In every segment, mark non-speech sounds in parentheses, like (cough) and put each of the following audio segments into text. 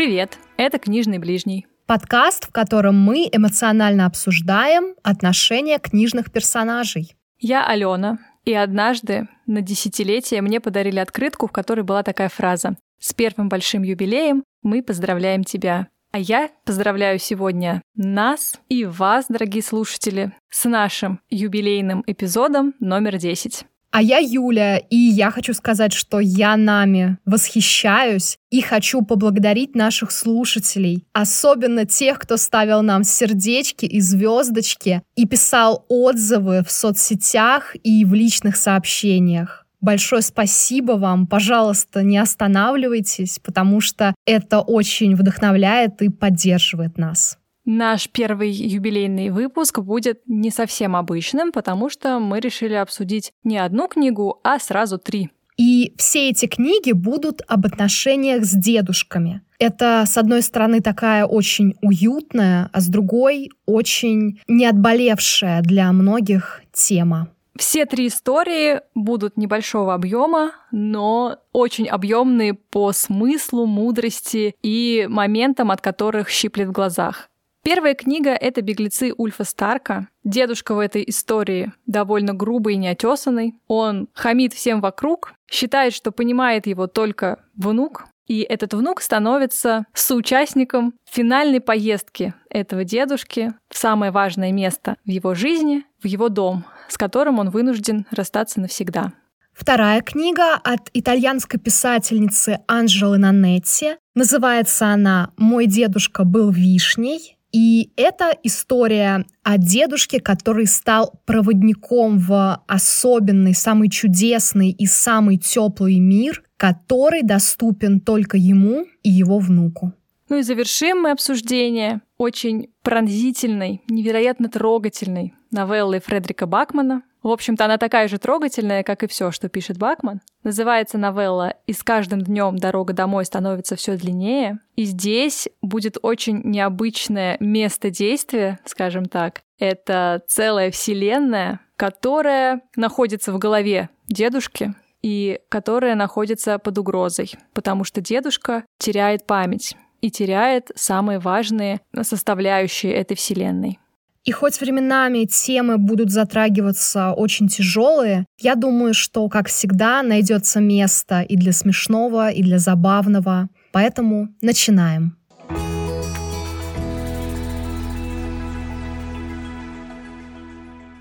Привет, это «Книжный ближний». Подкаст, в котором мы эмоционально обсуждаем отношения книжных персонажей. Я Алена, и однажды на десятилетие мне подарили открытку, в которой была такая фраза «С первым большим юбилеем мы поздравляем тебя». А я поздравляю сегодня нас и вас, дорогие слушатели, с нашим юбилейным эпизодом номер 10. А я Юля, и я хочу сказать, что я нами восхищаюсь и хочу поблагодарить наших слушателей, особенно тех, кто ставил нам сердечки и звездочки и писал отзывы в соцсетях и в личных сообщениях. Большое спасибо вам. Пожалуйста, не останавливайтесь, потому что это очень вдохновляет и поддерживает нас. Наш первый юбилейный выпуск будет не совсем обычным, потому что мы решили обсудить не одну книгу, а сразу три. И все эти книги будут об отношениях с дедушками. Это, с одной стороны, такая очень уютная, а с другой очень неотболевшая для многих тема. Все три истории будут небольшого объема, но очень объемные по смыслу, мудрости и моментам, от которых щиплет в глазах. Первая книга — это «Беглецы Ульфа Старка». Дедушка в этой истории довольно грубый и неотесанный. Он хамит всем вокруг, считает, что понимает его только внук, и этот внук становится соучастником финальной поездки этого дедушки в самое важное место в его жизни, в его дом, с которым он вынужден расстаться навсегда. Вторая книга от итальянской писательницы Анджелы Нанетти. Называется она «Мой дедушка был вишней». И это история о дедушке, который стал проводником в особенный, самый чудесный и самый теплый мир, который доступен только ему и его внуку. Ну и завершим мы обсуждение очень пронзительной, невероятно трогательной новеллой Фредерика Бакмана в общем-то, она такая же трогательная, как и все, что пишет Бакман. Называется новелла «И с каждым днем дорога домой становится все длиннее». И здесь будет очень необычное место действия, скажем так. Это целая вселенная, которая находится в голове дедушки, и которая находится под угрозой, потому что дедушка теряет память и теряет самые важные составляющие этой вселенной. И хоть временами темы будут затрагиваться очень тяжелые, я думаю, что, как всегда, найдется место и для смешного, и для забавного. Поэтому начинаем.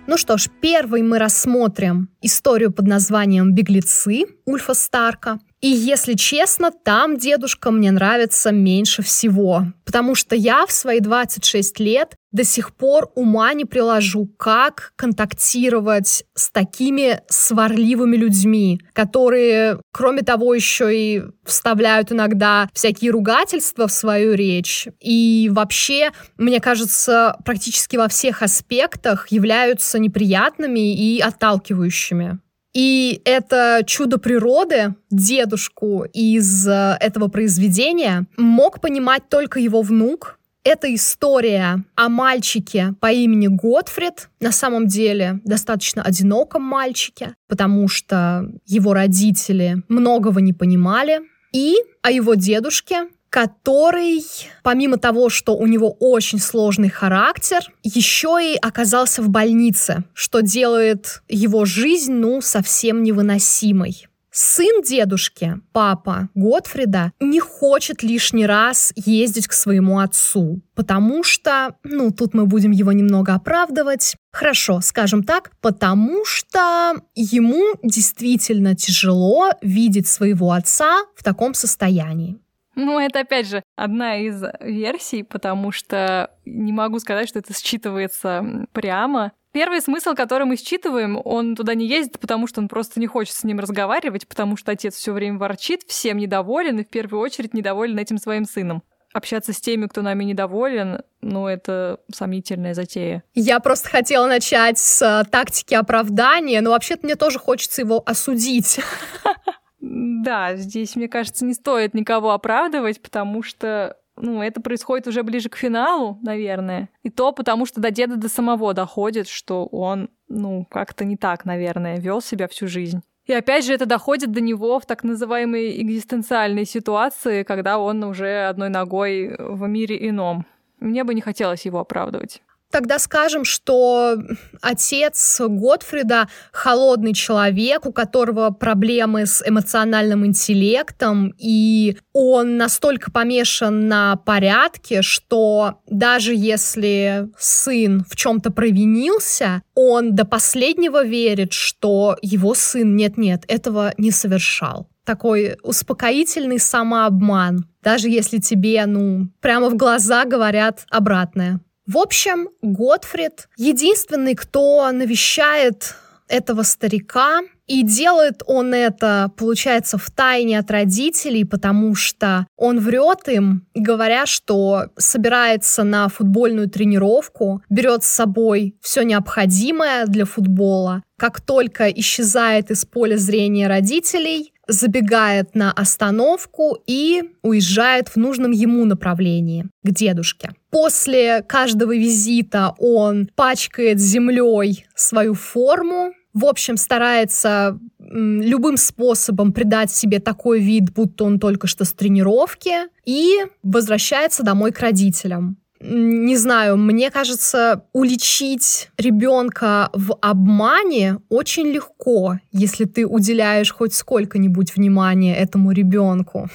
Ну что ж, первый мы рассмотрим историю под названием «Беглецы» Ульфа Старка. И если честно, там дедушка мне нравится меньше всего, потому что я в свои 26 лет до сих пор ума не приложу, как контактировать с такими сварливыми людьми, которые, кроме того, еще и вставляют иногда всякие ругательства в свою речь. И вообще, мне кажется, практически во всех аспектах являются неприятными и отталкивающими. И это чудо природы, дедушку из э, этого произведения, мог понимать только его внук. Это история о мальчике по имени Готфрид, на самом деле достаточно одиноком мальчике, потому что его родители многого не понимали, и о его дедушке, который, помимо того, что у него очень сложный характер, еще и оказался в больнице, что делает его жизнь, ну, совсем невыносимой. Сын дедушки, папа Готфрида, не хочет лишний раз ездить к своему отцу, потому что, ну, тут мы будем его немного оправдывать. Хорошо, скажем так, потому что ему действительно тяжело видеть своего отца в таком состоянии. Ну, это, опять же, одна из версий, потому что не могу сказать, что это считывается прямо. Первый смысл, который мы считываем, он туда не ездит, потому что он просто не хочет с ним разговаривать, потому что отец все время ворчит, всем недоволен, и в первую очередь недоволен этим своим сыном общаться с теми, кто нами недоволен, ну, это сомнительная затея. Я просто хотела начать с э, тактики оправдания, но вообще-то мне тоже хочется его осудить. (laughs) Да, здесь, мне кажется, не стоит никого оправдывать, потому что ну, это происходит уже ближе к финалу, наверное. И то потому, что до деда до самого доходит, что он, ну, как-то не так, наверное, вел себя всю жизнь. И опять же это доходит до него в так называемой экзистенциальной ситуации, когда он уже одной ногой в мире ином. Мне бы не хотелось его оправдывать. Тогда скажем, что отец Готфрида холодный человек, у которого проблемы с эмоциональным интеллектом, и он настолько помешан на порядке, что даже если сын в чем-то провинился, он до последнего верит, что его сын нет-нет, этого не совершал такой успокоительный самообман, даже если тебе, ну, прямо в глаза говорят обратное. В общем, Готфрид единственный, кто навещает этого старика, и делает он это, получается, в тайне от родителей, потому что он врет им, говоря, что собирается на футбольную тренировку, берет с собой все необходимое для футбола. Как только исчезает из поля зрения родителей, забегает на остановку и уезжает в нужном ему направлении, к дедушке. После каждого визита он пачкает землей свою форму, в общем, старается любым способом придать себе такой вид, будто он только что с тренировки, и возвращается домой к родителям не знаю, мне кажется, уличить ребенка в обмане очень легко, если ты уделяешь хоть сколько-нибудь внимания этому ребенку.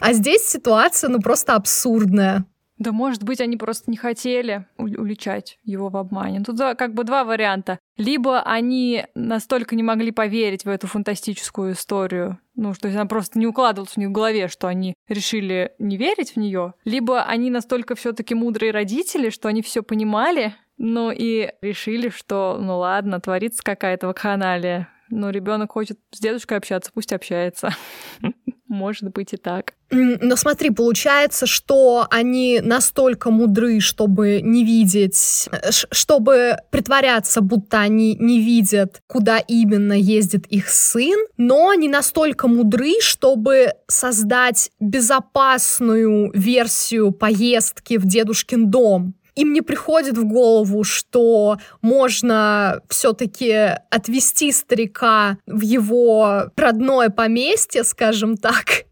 А здесь ситуация, ну, просто абсурдная. Да, может быть, они просто не хотели уличать его в обмане. Тут как бы два варианта. Либо они настолько не могли поверить в эту фантастическую историю, ну, что она просто не укладывалась у них в голове, что они решили не верить в нее, либо они настолько все-таки мудрые родители, что они все понимали, ну и решили, что, ну ладно, творится какая-то вакханалия. Но ребенок хочет с дедушкой общаться, пусть общается. (laughs) Может быть и так. Но смотри, получается, что они настолько мудры, чтобы не видеть, чтобы притворяться, будто они не видят, куда именно ездит их сын, но они настолько мудры, чтобы создать безопасную версию поездки в дедушкин дом. Им не приходит в голову, что можно все-таки отвести старика в его родное поместье, скажем так,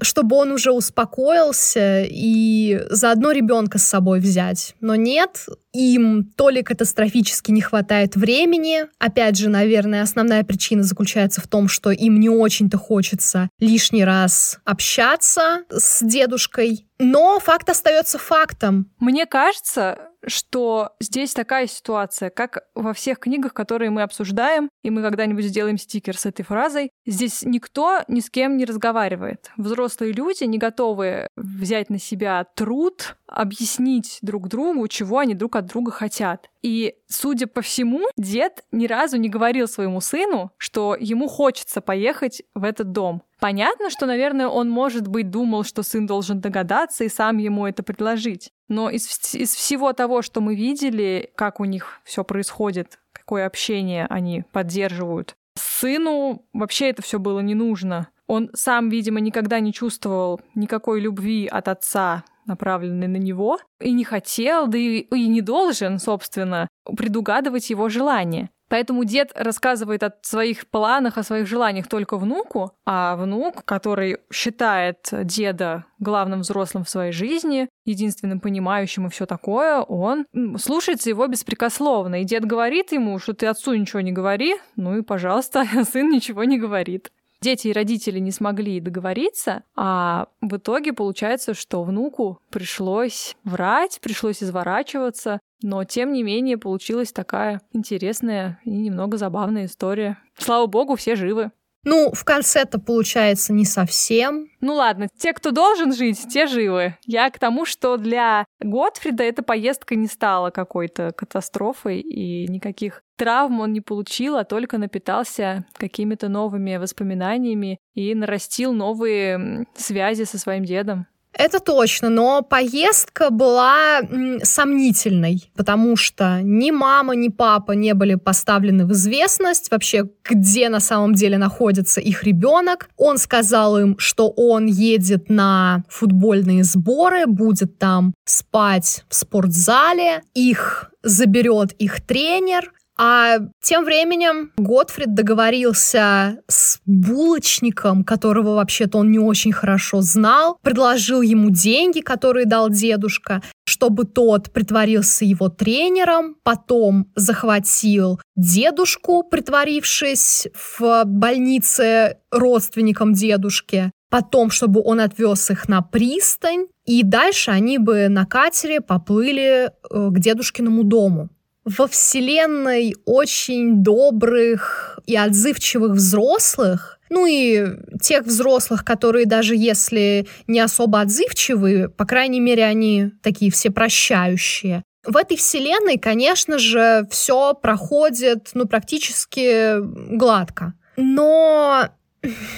чтобы он уже успокоился и заодно ребенка с собой взять. Но нет, им то ли катастрофически не хватает времени, опять же, наверное, основная причина заключается в том, что им не очень-то хочется лишний раз общаться с дедушкой, но факт остается фактом. Мне кажется, что здесь такая ситуация, как во всех книгах, которые мы обсуждаем, и мы когда-нибудь сделаем стикер с этой фразой, здесь никто ни с кем не разговаривает. Взрослые люди не готовы взять на себя труд, объяснить друг другу, чего они друг от друга хотят. И, судя по всему, дед ни разу не говорил своему сыну, что ему хочется поехать в этот дом. Понятно, что, наверное, он, может быть, думал, что сын должен догадаться и сам ему это предложить. Но из, из всего того, что мы видели, как у них все происходит, какое общение они поддерживают, сыну вообще это все было не нужно. Он сам, видимо, никогда не чувствовал никакой любви от отца, направленной на него, и не хотел, да и, и не должен, собственно, предугадывать его желания. Поэтому дед рассказывает о своих планах, о своих желаниях только внуку, а внук, который считает деда главным взрослым в своей жизни, единственным понимающим и все такое, он слушается его беспрекословно. И дед говорит ему, что ты отцу ничего не говори, ну и, пожалуйста, (laughs) сын ничего не говорит дети и родители не смогли договориться, а в итоге получается, что внуку пришлось врать, пришлось изворачиваться, но тем не менее получилась такая интересная и немного забавная история. Слава богу, все живы. Ну, в конце-то получается не совсем. Ну ладно, те, кто должен жить, те живы. Я к тому, что для Готфрида эта поездка не стала какой-то катастрофой, и никаких травм он не получил, а только напитался какими-то новыми воспоминаниями и нарастил новые связи со своим дедом. Это точно, но поездка была сомнительной, потому что ни мама, ни папа не были поставлены в известность вообще, где на самом деле находится их ребенок. Он сказал им, что он едет на футбольные сборы, будет там спать в спортзале, их заберет их тренер, А тем временем Готфрид договорился с булочником, которого вообще-то он не очень хорошо знал, предложил ему деньги, которые дал дедушка, чтобы тот притворился его тренером, потом захватил дедушку, притворившись в больнице родственником дедушки, потом, чтобы он отвез их на пристань, и дальше они бы на катере поплыли э, к дедушкиному дому. Во вселенной очень добрых и отзывчивых взрослых, ну и тех взрослых, которые даже если не особо отзывчивые, по крайней мере, они такие все прощающие. В этой вселенной, конечно же, все проходит, ну, практически гладко. Но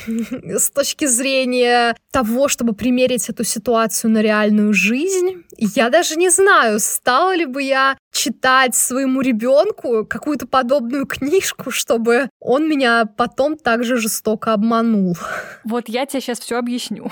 с точки зрения того, чтобы примерить эту ситуацию на реальную жизнь, я даже не знаю, стала ли бы я читать своему ребенку какую-то подобную книжку, чтобы он меня потом так же жестоко обманул. Вот я тебе сейчас все объясню.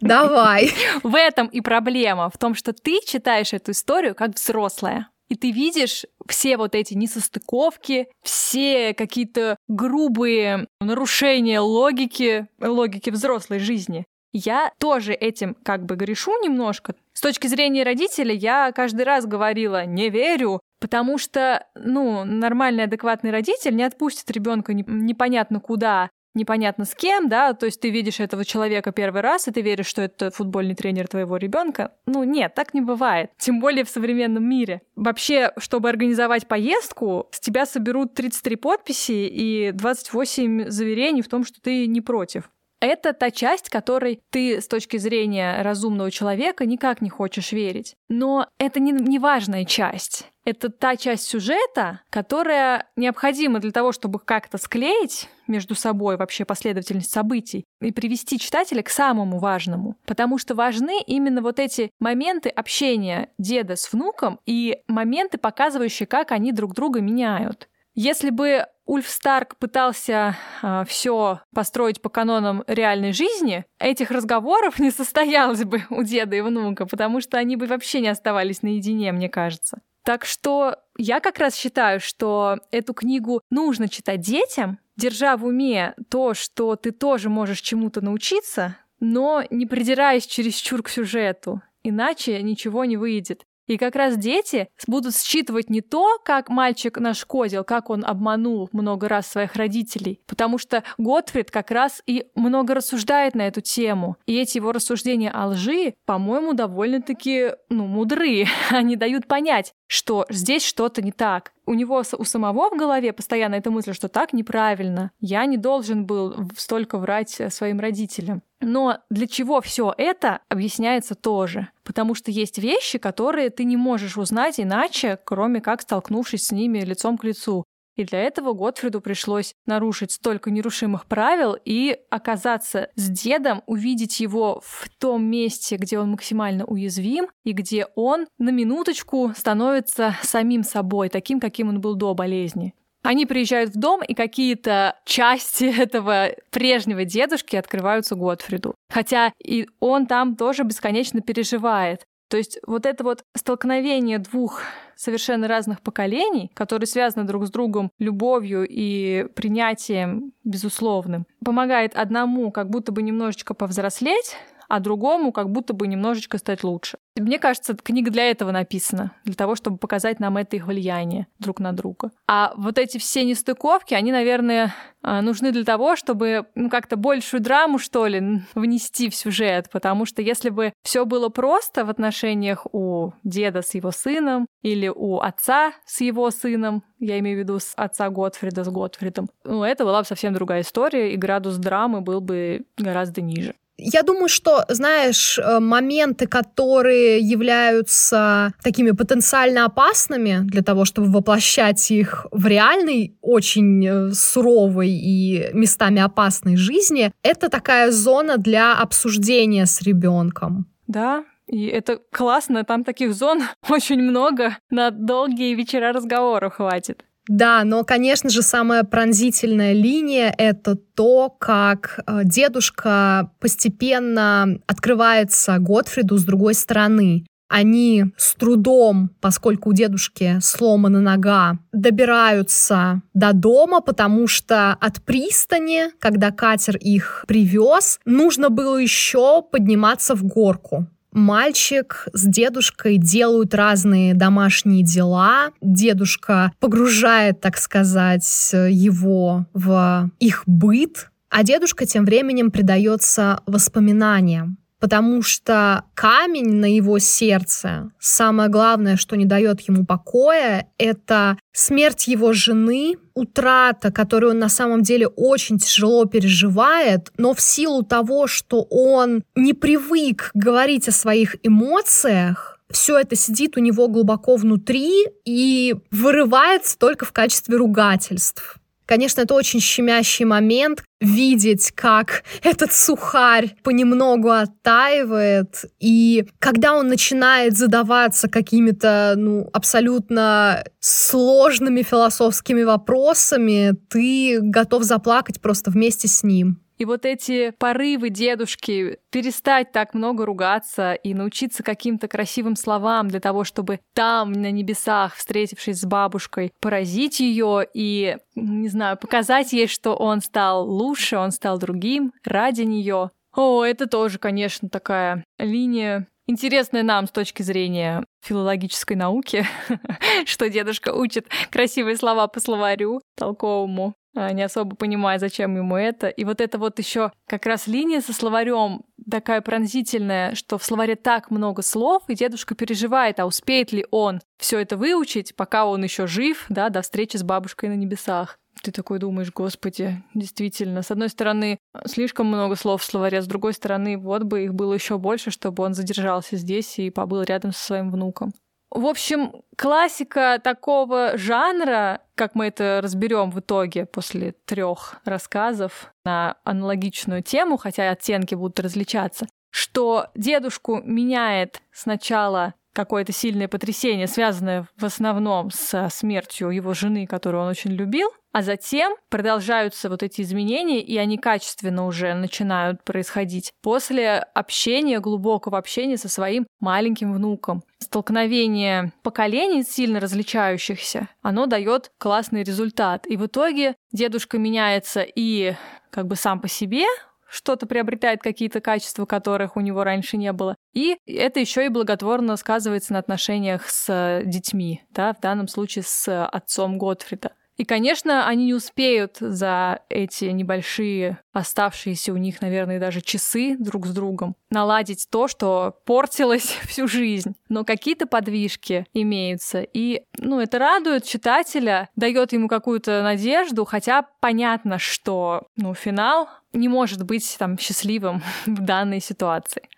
Давай. (laughs) В этом и проблема, в том, что ты читаешь эту историю как взрослая. И ты видишь все вот эти несостыковки, все какие-то грубые нарушения логики, логики взрослой жизни. Я тоже этим как бы грешу немножко. С точки зрения родителей я каждый раз говорила «не верю», потому что, ну, нормальный, адекватный родитель не отпустит ребенка непонятно куда, непонятно с кем, да, то есть ты видишь этого человека первый раз, и ты веришь, что это футбольный тренер твоего ребенка. Ну нет, так не бывает, тем более в современном мире. Вообще, чтобы организовать поездку, с тебя соберут 33 подписи и 28 заверений в том, что ты не против. Это та часть, которой ты с точки зрения разумного человека никак не хочешь верить. Но это не, не важная часть. Это та часть сюжета, которая необходима для того, чтобы как-то склеить между собой вообще последовательность событий и привести читателя к самому важному. Потому что важны именно вот эти моменты общения деда с внуком и моменты, показывающие, как они друг друга меняют. Если бы Ульф Старк пытался э, все построить по канонам реальной жизни, этих разговоров не состоялось бы у деда и внука, потому что они бы вообще не оставались наедине, мне кажется. Так что я как раз считаю, что эту книгу нужно читать детям, держа в уме то, что ты тоже можешь чему-то научиться, но не придираясь чересчур к сюжету, иначе ничего не выйдет. И как раз дети будут считывать не то, как мальчик нашкодил, как он обманул много раз своих родителей, потому что Готфрид как раз и много рассуждает на эту тему. И эти его рассуждения о лжи, по-моему, довольно-таки, ну, мудрые. (laughs) Они дают понять, что здесь что-то не так. У него у самого в голове постоянно эта мысль, что так неправильно. Я не должен был столько врать э, своим родителям. Но для чего все это объясняется тоже. Потому что есть вещи, которые ты не можешь узнать иначе, кроме как столкнувшись с ними лицом к лицу. И для этого Готфриду пришлось нарушить столько нерушимых правил и оказаться с дедом, увидеть его в том месте, где он максимально уязвим, и где он на минуточку становится самим собой, таким, каким он был до болезни. Они приезжают в дом, и какие-то части (laughs) этого прежнего дедушки открываются Готфриду. Хотя и он там тоже бесконечно переживает. То есть вот это вот столкновение двух совершенно разных поколений, которые связаны друг с другом любовью и принятием безусловным, помогает одному как будто бы немножечко повзрослеть, а другому как будто бы немножечко стать лучше. Мне кажется, книга для этого написана, для того, чтобы показать нам это их влияние друг на друга. А вот эти все нестыковки, они, наверное, а, нужны для того, чтобы ну, как-то большую драму, что ли, внести в сюжет, потому что если бы все было просто в отношениях у деда с его сыном или у отца с его сыном, я имею в виду с отца Готфрида с Готфридом, ну, это была бы совсем другая история, и градус драмы был бы гораздо ниже. Я думаю, что, знаешь, э, моменты, которые являются такими потенциально опасными для того, чтобы воплощать их в реальной, очень э, суровой и местами опасной жизни, это такая зона для обсуждения с ребенком. Да, и это классно, там таких зон (laughs) очень много, на долгие вечера разговоров хватит. Да, но, конечно же, самая пронзительная линия — это то, как э, дедушка постепенно открывается Готфриду с другой стороны. Они с трудом, поскольку у дедушки сломана нога, добираются до дома, потому что от пристани, когда катер их привез, нужно было еще подниматься в горку. Мальчик с дедушкой делают разные домашние дела. Дедушка погружает, так сказать, его в их быт, а дедушка тем временем предается воспоминаниям потому что камень на его сердце, самое главное, что не дает ему покоя, это смерть его жены, утрата, которую он на самом деле очень тяжело переживает, но в силу того, что он не привык говорить о своих эмоциях, все это сидит у него глубоко внутри и вырывается только в качестве ругательств. Конечно, это очень щемящий момент видеть, как этот сухарь понемногу оттаивает, и когда он начинает задаваться какими-то, ну, абсолютно сложными философскими вопросами, ты готов заплакать просто вместе с ним. И вот эти порывы дедушки перестать так много ругаться и научиться каким-то красивым словам для того, чтобы там, на небесах, встретившись с бабушкой, поразить ее и, не знаю, показать ей, что он стал лучше, он стал другим ради нее. О, это тоже, конечно, такая линия интересная нам с точки зрения филологической науки, (laughs) что дедушка учит красивые слова по словарю толковому. А, не особо понимая, зачем ему это. И вот это вот еще как раз линия со словарем такая пронзительная, что в словаре так много слов, и дедушка переживает, а успеет ли он все это выучить, пока он еще жив, да, до встречи с бабушкой на небесах. Ты такой думаешь, господи, действительно, с одной стороны, слишком много слов в словаре, с другой стороны, вот бы их было еще больше, чтобы он задержался здесь и побыл рядом со своим внуком. В общем, классика такого жанра, как мы это разберем в итоге после трех рассказов на аналогичную тему, хотя оттенки будут различаться, что дедушку меняет сначала какое-то сильное потрясение, связанное в основном со смертью его жены, которую он очень любил, а затем продолжаются вот эти изменения, и они качественно уже начинают происходить после общения, глубокого общения со своим маленьким внуком. Столкновение поколений сильно различающихся, оно дает классный результат. И в итоге дедушка меняется и как бы сам по себе, что-то приобретает какие-то качества, которых у него раньше не было. И это еще и благотворно сказывается на отношениях с детьми, да, в данном случае с отцом Готфрида. И, конечно, они не успеют за эти небольшие оставшиеся у них, наверное, даже часы друг с другом наладить то, что портилось (laughs) всю жизнь. Но какие-то подвижки имеются. И, ну, это радует читателя, дает ему какую-то надежду, хотя понятно, что, ну, финал не может быть там счастливым (laughs) в данной ситуации.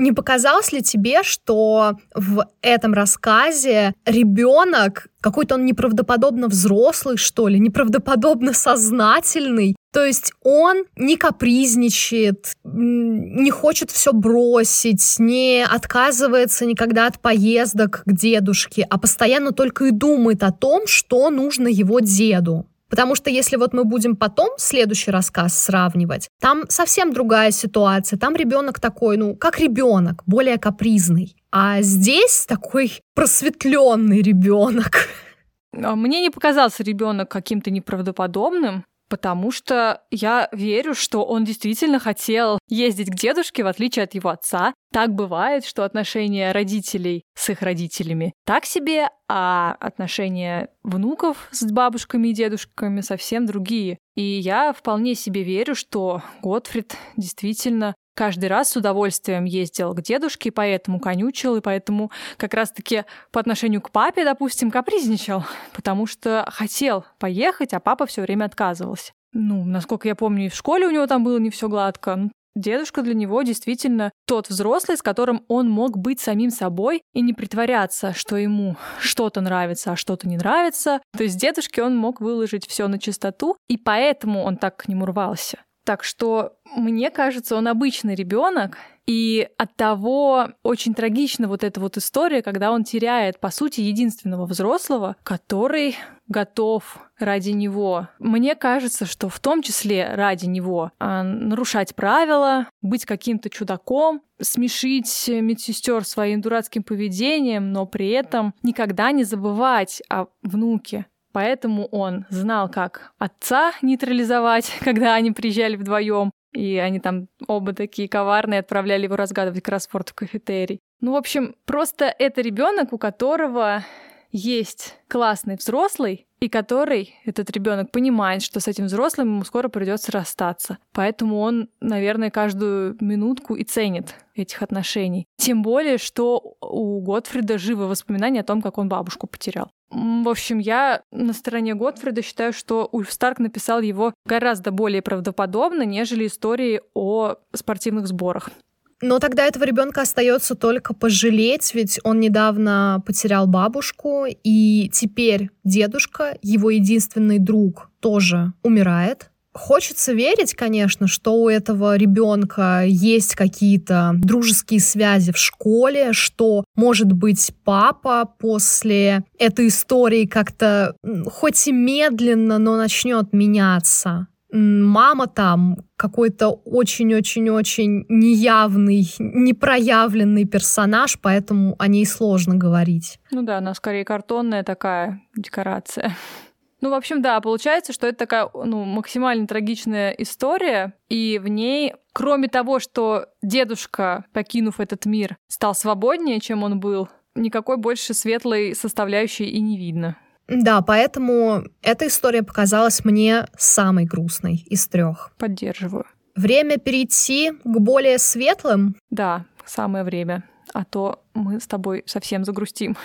Не показалось ли тебе, что в этом рассказе ребенок какой-то он неправдоподобно взрослый, что ли, неправдоподобно сознательный? То есть он не капризничает, не хочет все бросить, не отказывается никогда от поездок к дедушке, а постоянно только и думает о том, что нужно его деду. Потому что если вот мы будем потом следующий рассказ сравнивать, там совсем другая ситуация. Там ребенок такой, ну, как ребенок, более капризный. А здесь такой просветленный ребенок. А мне не показался ребенок каким-то неправдоподобным потому что я верю, что он действительно хотел ездить к дедушке, в отличие от его отца. Так бывает, что отношения родителей с их родителями так себе, а отношения внуков с бабушками и дедушками совсем другие. И я вполне себе верю, что Готфрид действительно каждый раз с удовольствием ездил к дедушке, поэтому конючил, и поэтому как раз-таки по отношению к папе, допустим, капризничал, (laughs) потому что хотел поехать, а папа все время отказывался. Ну, насколько я помню, и в школе у него там было не все гладко. Ну, дедушка для него действительно тот взрослый, с которым он мог быть самим собой и не притворяться, что ему что-то нравится, а что-то не нравится. То есть дедушке он мог выложить все на чистоту, и поэтому он так к нему рвался. Так что мне кажется, он обычный ребенок, и от того очень трагична вот эта вот история, когда он теряет, по сути, единственного взрослого, который готов ради него. Мне кажется, что в том числе ради него а, нарушать правила, быть каким-то чудаком, смешить медсестер своим дурацким поведением, но при этом никогда не забывать о внуке. Поэтому он знал, как отца нейтрализовать, (laughs) когда они приезжали вдвоем, и они там оба такие коварные, отправляли его разгадывать кроссворд в кафетерий. Ну, в общем, просто это ребенок, у которого есть классный взрослый, и который, этот ребенок, понимает, что с этим взрослым ему скоро придется расстаться. Поэтому он, наверное, каждую минутку и ценит этих отношений. Тем более, что у Готфрида живы воспоминания о том, как он бабушку потерял. В общем, я на стороне Готфрида считаю, что Ульф Старк написал его гораздо более правдоподобно, нежели истории о спортивных сборах. Но тогда этого ребенка остается только пожалеть, ведь он недавно потерял бабушку, и теперь дедушка, его единственный друг, тоже умирает. Хочется верить, конечно, что у этого ребенка есть какие-то дружеские связи в школе, что, может быть, папа после этой истории как-то, хоть и медленно, но начнет меняться мама там какой-то очень-очень-очень неявный, непроявленный персонаж, поэтому о ней сложно говорить. Ну да, она скорее картонная такая декорация. Ну, в общем, да, получается, что это такая ну, максимально трагичная история, и в ней, кроме того, что дедушка, покинув этот мир, стал свободнее, чем он был, никакой больше светлой составляющей и не видно. Да, поэтому эта история показалась мне самой грустной из трех. Поддерживаю. Время перейти к более светлым? Да, самое время. А то мы с тобой совсем загрустим.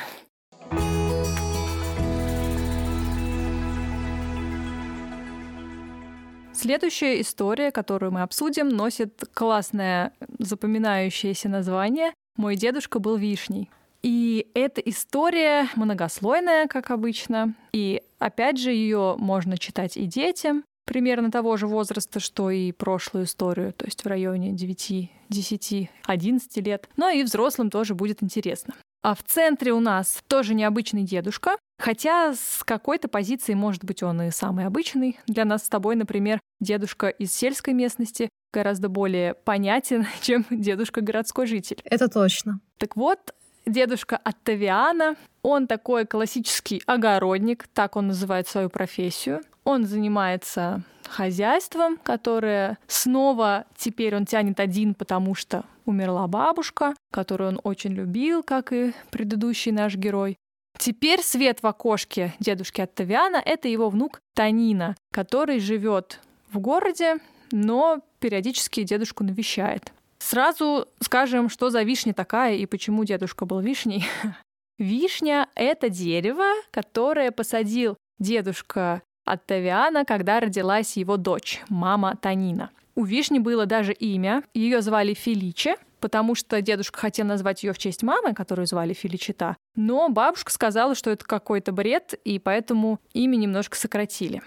Следующая история, которую мы обсудим, носит классное запоминающееся название «Мой дедушка был вишней». И эта история многослойная, как обычно. И опять же, ее можно читать и детям, примерно того же возраста, что и прошлую историю, то есть в районе 9, 10, 11 лет. Но и взрослым тоже будет интересно. А в центре у нас тоже необычный дедушка, хотя с какой-то позиции, может быть, он и самый обычный. Для нас с тобой, например, дедушка из сельской местности гораздо более понятен, (laughs) чем дедушка городской житель. Это точно. Так вот, дедушка Оттавиана. Он такой классический огородник, так он называет свою профессию. Он занимается хозяйством, которое снова теперь он тянет один, потому что умерла бабушка, которую он очень любил, как и предыдущий наш герой. Теперь свет в окошке дедушки Оттавиана — это его внук Танина, который живет в городе, но периодически дедушку навещает. Сразу скажем, что за вишня такая и почему дедушка был вишней. (laughs) Вишня — это дерево, которое посадил дедушка Оттавиана, когда родилась его дочь, мама Танина. У вишни было даже имя, ее звали Феличе, потому что дедушка хотел назвать ее в честь мамы, которую звали Феличита, но бабушка сказала, что это какой-то бред, и поэтому имя немножко сократили.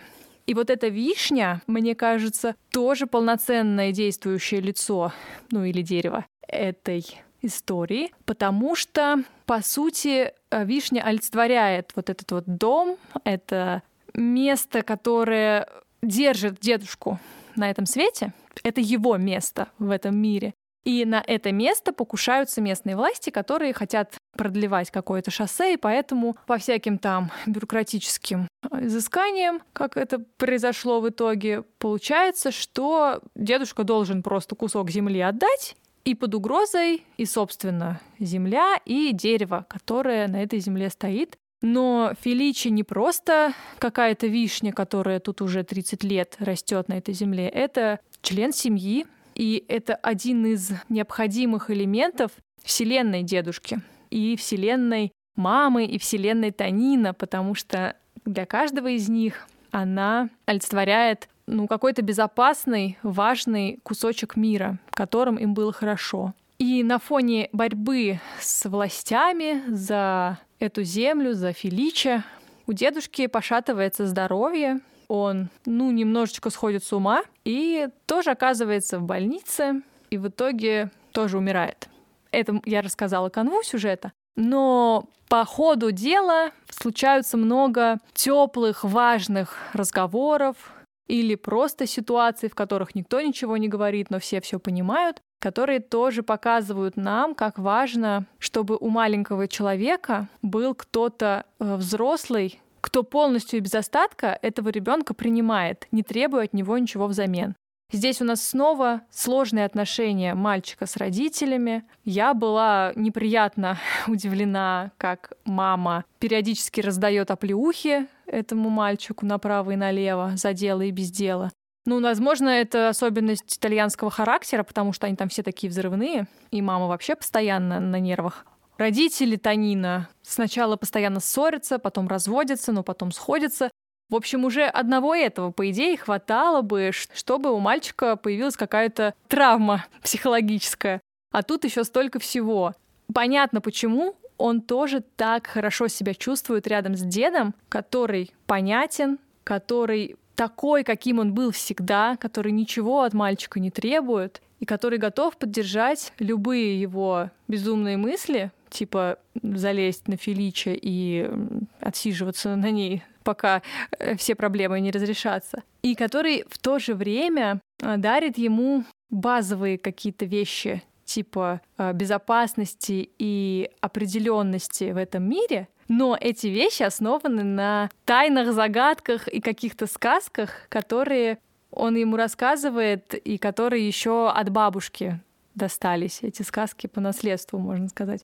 И вот эта вишня, мне кажется, тоже полноценное действующее лицо, ну или дерево этой истории, потому что, по сути, э, вишня олицетворяет вот этот вот дом, это место, которое держит дедушку на этом свете, это его место в этом мире. И на это место покушаются местные власти, которые хотят продлевать какое-то шоссе, и поэтому по всяким там бюрократическим изысканиям, как это произошло в итоге, получается, что дедушка должен просто кусок земли отдать, и под угрозой и, собственно, земля, и дерево, которое на этой земле стоит. Но Феличи не просто какая-то вишня, которая тут уже 30 лет растет на этой земле. Это член семьи, и это один из необходимых элементов вселенной дедушки и вселенной мамы, и вселенной Танина, потому что для каждого из них она олицетворяет ну, какой-то безопасный, важный кусочек мира, которым им было хорошо. И на фоне борьбы с властями за эту землю, за Фелича, у дедушки пошатывается здоровье, он, ну, немножечко сходит с ума и тоже оказывается в больнице и в итоге тоже умирает. Это я рассказала канву сюжета. Но по ходу дела случаются много теплых, важных разговоров или просто ситуаций, в которых никто ничего не говорит, но все все понимают, которые тоже показывают нам, как важно, чтобы у маленького человека был кто-то э, взрослый, кто полностью и без остатка этого ребенка принимает, не требуя от него ничего взамен. Здесь у нас снова сложные отношения мальчика с родителями. Я была неприятно (laughs) удивлена, как мама периодически раздает оплеухи этому мальчику направо и налево за дело и без дела. Ну, возможно, это особенность итальянского характера, потому что они там все такие взрывные, и мама вообще постоянно на нервах. Родители Танина сначала постоянно ссорятся, потом разводятся, но потом сходятся. В общем, уже одного этого, по идее, хватало бы, чтобы у мальчика появилась какая-то травма (laughs) психологическая. А тут еще столько всего. Понятно, почему он тоже так хорошо себя чувствует рядом с дедом, который понятен, который такой, каким он был всегда, который ничего от мальчика не требует, и который готов поддержать любые его безумные мысли, типа залезть на Фелича и отсиживаться на ней, пока э, все проблемы не разрешатся. И который в то же время э, дарит ему базовые какие-то вещи, типа э, безопасности и определенности в этом мире, но эти вещи основаны на тайных загадках и каких-то сказках, которые он ему рассказывает и которые еще от бабушки достались. Эти сказки по наследству, можно сказать.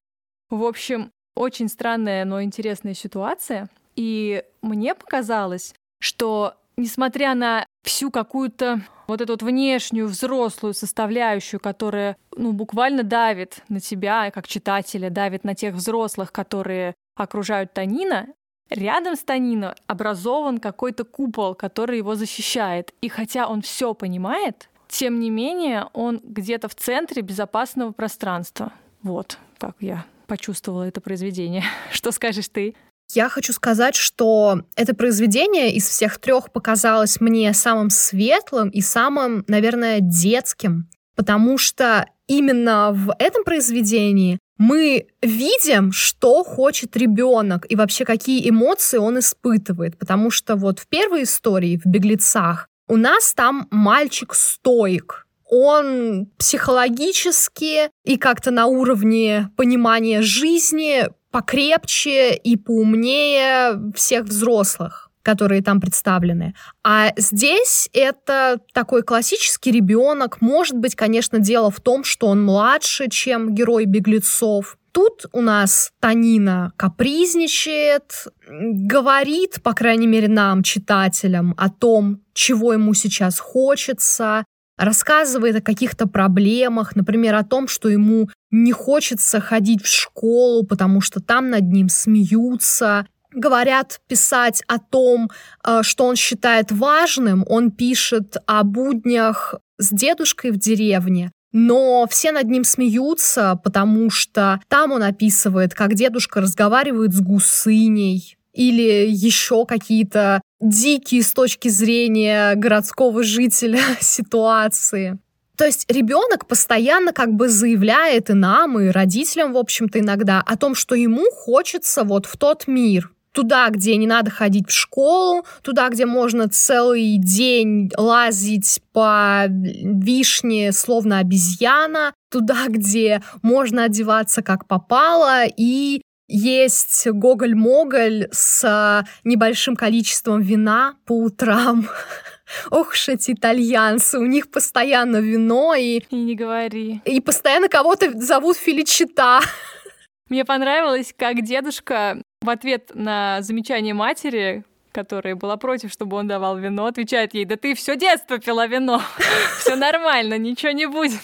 В общем, очень странная, но интересная ситуация. И мне показалось, что несмотря на всю какую-то вот эту вот внешнюю взрослую составляющую, которая ну, буквально давит на тебя, как читателя, давит на тех взрослых, которые окружают Танина, рядом с Танино образован какой-то купол, который его защищает. И хотя он все понимает, тем не менее он где-то в центре безопасного пространства. Вот как я почувствовала это произведение. (laughs) Что скажешь ты? Я хочу сказать, что это произведение из всех трех показалось мне самым светлым и самым, наверное, детским, потому что именно в этом произведении мы видим, что хочет ребенок и вообще какие эмоции он испытывает, потому что вот в первой истории, в «Беглецах», у нас там мальчик стоик, он психологически и как-то на уровне понимания жизни покрепче и поумнее всех взрослых которые там представлены. А здесь это такой классический ребенок. Может быть, конечно, дело в том, что он младше, чем герой беглецов. Тут у нас Танина капризничает, говорит, по крайней мере, нам, читателям, о том, чего ему сейчас хочется, рассказывает о каких-то проблемах, например, о том, что ему не хочется ходить в школу, потому что там над ним смеются. Говорят писать о том, э, что он считает важным. Он пишет о буднях с дедушкой в деревне, но все над ним смеются, потому что там он описывает, как дедушка разговаривает с гусыней, или еще какие-то дикие с точки зрения городского жителя (laughs) ситуации. То есть ребенок постоянно как бы заявляет и нам, и родителям, в общем-то, иногда о том, что ему хочется вот в тот мир, туда, где не надо ходить в школу, туда, где можно целый день лазить по вишне, словно обезьяна, туда, где можно одеваться как попало и есть гоголь-моголь с небольшим количеством вина по утрам. (laughs) Ох уж эти итальянцы, у них постоянно вино и... И не говори. И постоянно кого-то зовут Феличита. (laughs) Мне понравилось, как дедушка в ответ на замечание матери, которая была против, чтобы он давал вино, отвечает ей, да ты все детство пила вино, (laughs) все нормально, ничего не будет.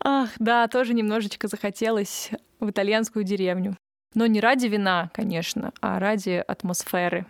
Ах, да, тоже немножечко захотелось в итальянскую деревню. Но не ради вина, конечно, а ради атмосферы.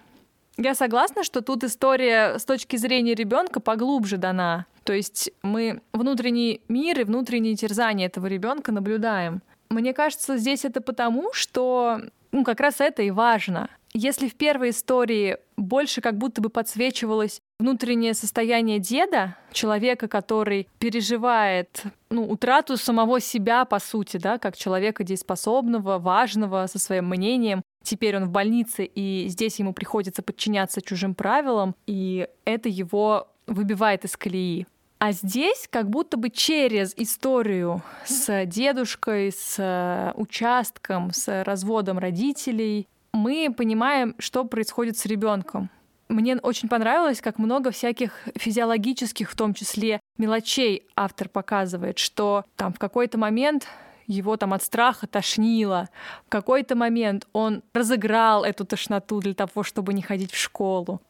Я согласна, что тут история с точки зрения ребенка поглубже дана. То есть мы внутренний мир и внутренние терзания этого ребенка наблюдаем. Мне кажется, здесь это потому, что ну, как раз это и важно. Если в первой истории больше как будто бы подсвечивалось внутреннее состояние деда, человека, который переживает ну, утрату самого себя, по сути, да, как человека дееспособного, важного, со своим мнением. Теперь он в больнице, и здесь ему приходится подчиняться чужим правилам, и это его выбивает из колеи. А здесь как будто бы через историю с дедушкой, с участком, с разводом родителей, мы понимаем, что происходит с ребенком. Мне очень понравилось, как много всяких физиологических, в том числе, мелочей автор показывает, что там в какой-то момент его там от страха тошнило. В какой-то момент он разыграл эту тошноту для того, чтобы не ходить в школу.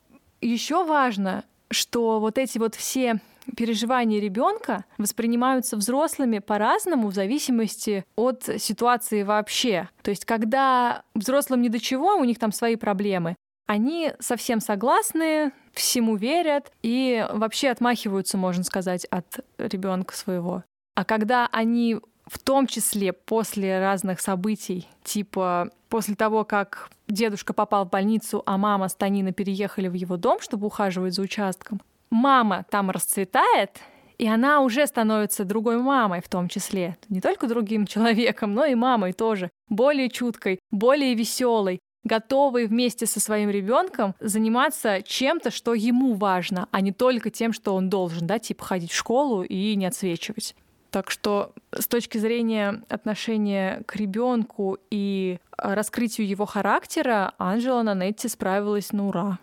Еще важно, что вот эти вот все переживания ребенка воспринимаются взрослыми по-разному в зависимости от ситуации вообще. То есть, когда взрослым ни до чего, у них там свои проблемы, они совсем согласны, всему верят и вообще отмахиваются, можно сказать, от ребенка своего. А когда они в том числе после разных событий, типа после того, как дедушка попал в больницу, а мама с Таниной переехали в его дом, чтобы ухаживать за участком, мама там расцветает, и она уже становится другой мамой в том числе. Не только другим (laughs) человеком, но и мамой тоже. Более чуткой, более веселой, готовой вместе со своим ребенком заниматься чем-то, что ему важно, а не только тем, что он должен, да, типа ходить в школу и не отсвечивать. Так что с точки зрения отношения к ребенку и раскрытию его характера Анжела Нанетти справилась на ура.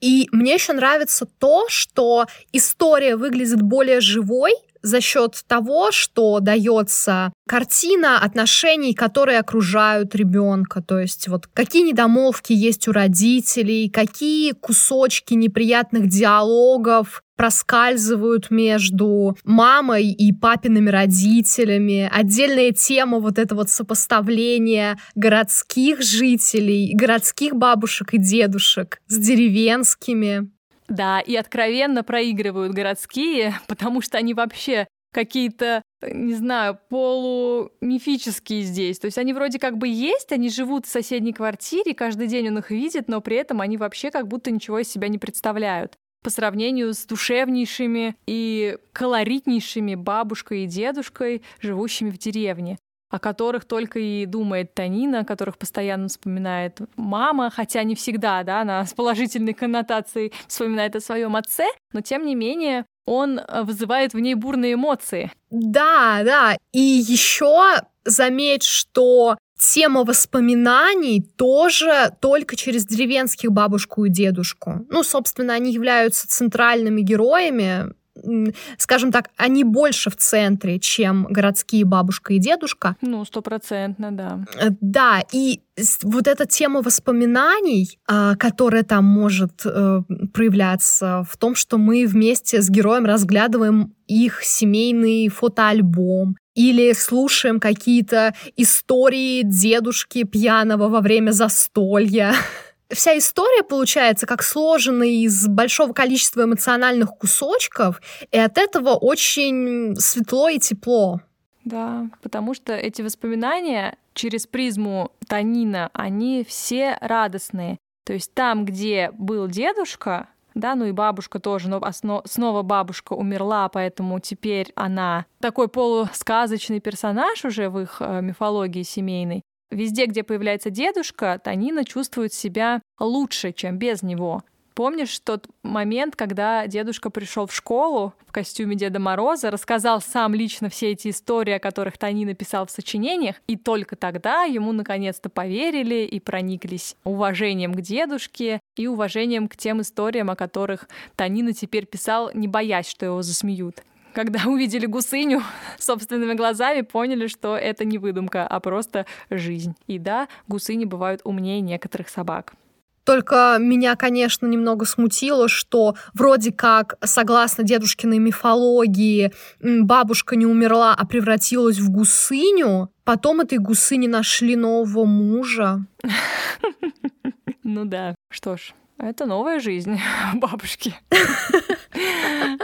И мне еще нравится то, что история выглядит более живой, за счет того, что дается картина отношений, которые окружают ребенка. То есть вот какие недомолвки есть у родителей, какие кусочки неприятных диалогов проскальзывают между мамой и папиными родителями. Отдельная тема вот это вот сопоставление городских жителей, городских бабушек и дедушек с деревенскими. Да, и откровенно проигрывают городские, (laughs) потому что они вообще какие-то, не знаю, полумифические здесь. То есть они вроде как бы есть, они живут в соседней квартире, каждый день он их видит, но при этом они вообще как будто ничего из себя не представляют по сравнению с душевнейшими и колоритнейшими бабушкой и дедушкой, живущими в деревне о которых только и думает Танина, о которых постоянно вспоминает мама, хотя не всегда, да, она с положительной коннотацией вспоминает о своем отце, но тем не менее он э, вызывает в ней бурные эмоции. Да, да. И еще заметь, что тема воспоминаний тоже только через деревенских бабушку и дедушку. Ну, собственно, они являются центральными героями скажем так, они больше в центре, чем городские бабушка и дедушка. Ну, стопроцентно, да. Э, да, и вот эта тема воспоминаний, а, которая там может э, проявляться в том, что мы вместе с героем разглядываем их семейный фотоальбом, или слушаем какие-то истории дедушки пьяного во время застолья. (laughs) вся история получается как сложенная из большого количества эмоциональных кусочков, и от этого очень светло и тепло. Да, потому что эти воспоминания через призму Танина, они все радостные. То есть там, где был дедушка, да, ну и бабушка тоже, но снова бабушка умерла, поэтому теперь она такой полусказочный персонаж уже в их э, мифологии семейной. Везде, где появляется дедушка, Танина чувствует себя лучше, чем без него. Помнишь тот момент, когда дедушка пришел в школу в костюме Деда Мороза, рассказал сам лично все эти истории, о которых Танина писал в сочинениях, и только тогда ему наконец-то поверили и прониклись уважением к дедушке и уважением к тем историям, о которых Танина теперь писал, не боясь, что его засмеют когда (laughs) увидели гусыню (laughs) собственными глазами, поняли, что это не выдумка, а просто жизнь. И да, гусыни бывают умнее некоторых собак. Только меня, конечно, немного смутило, что вроде как, согласно дедушкиной мифологии, бабушка не умерла, а превратилась в гусыню. Потом этой гусыни нашли нового мужа. (laughs) Ну да, что ж, это новая жизнь бабушки.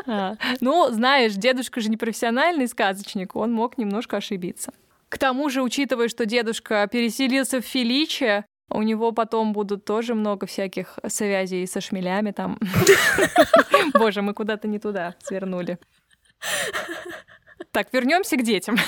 А, ну, знаешь, дедушка же не профессиональный сказочник, он мог немножко ошибиться. К тому же, учитывая, что дедушка переселился в Феличе, У него потом будут тоже много всяких связей со шмелями там. (laughs) Боже, мы куда-то не туда свернули. Так, вернемся к детям. (laughs)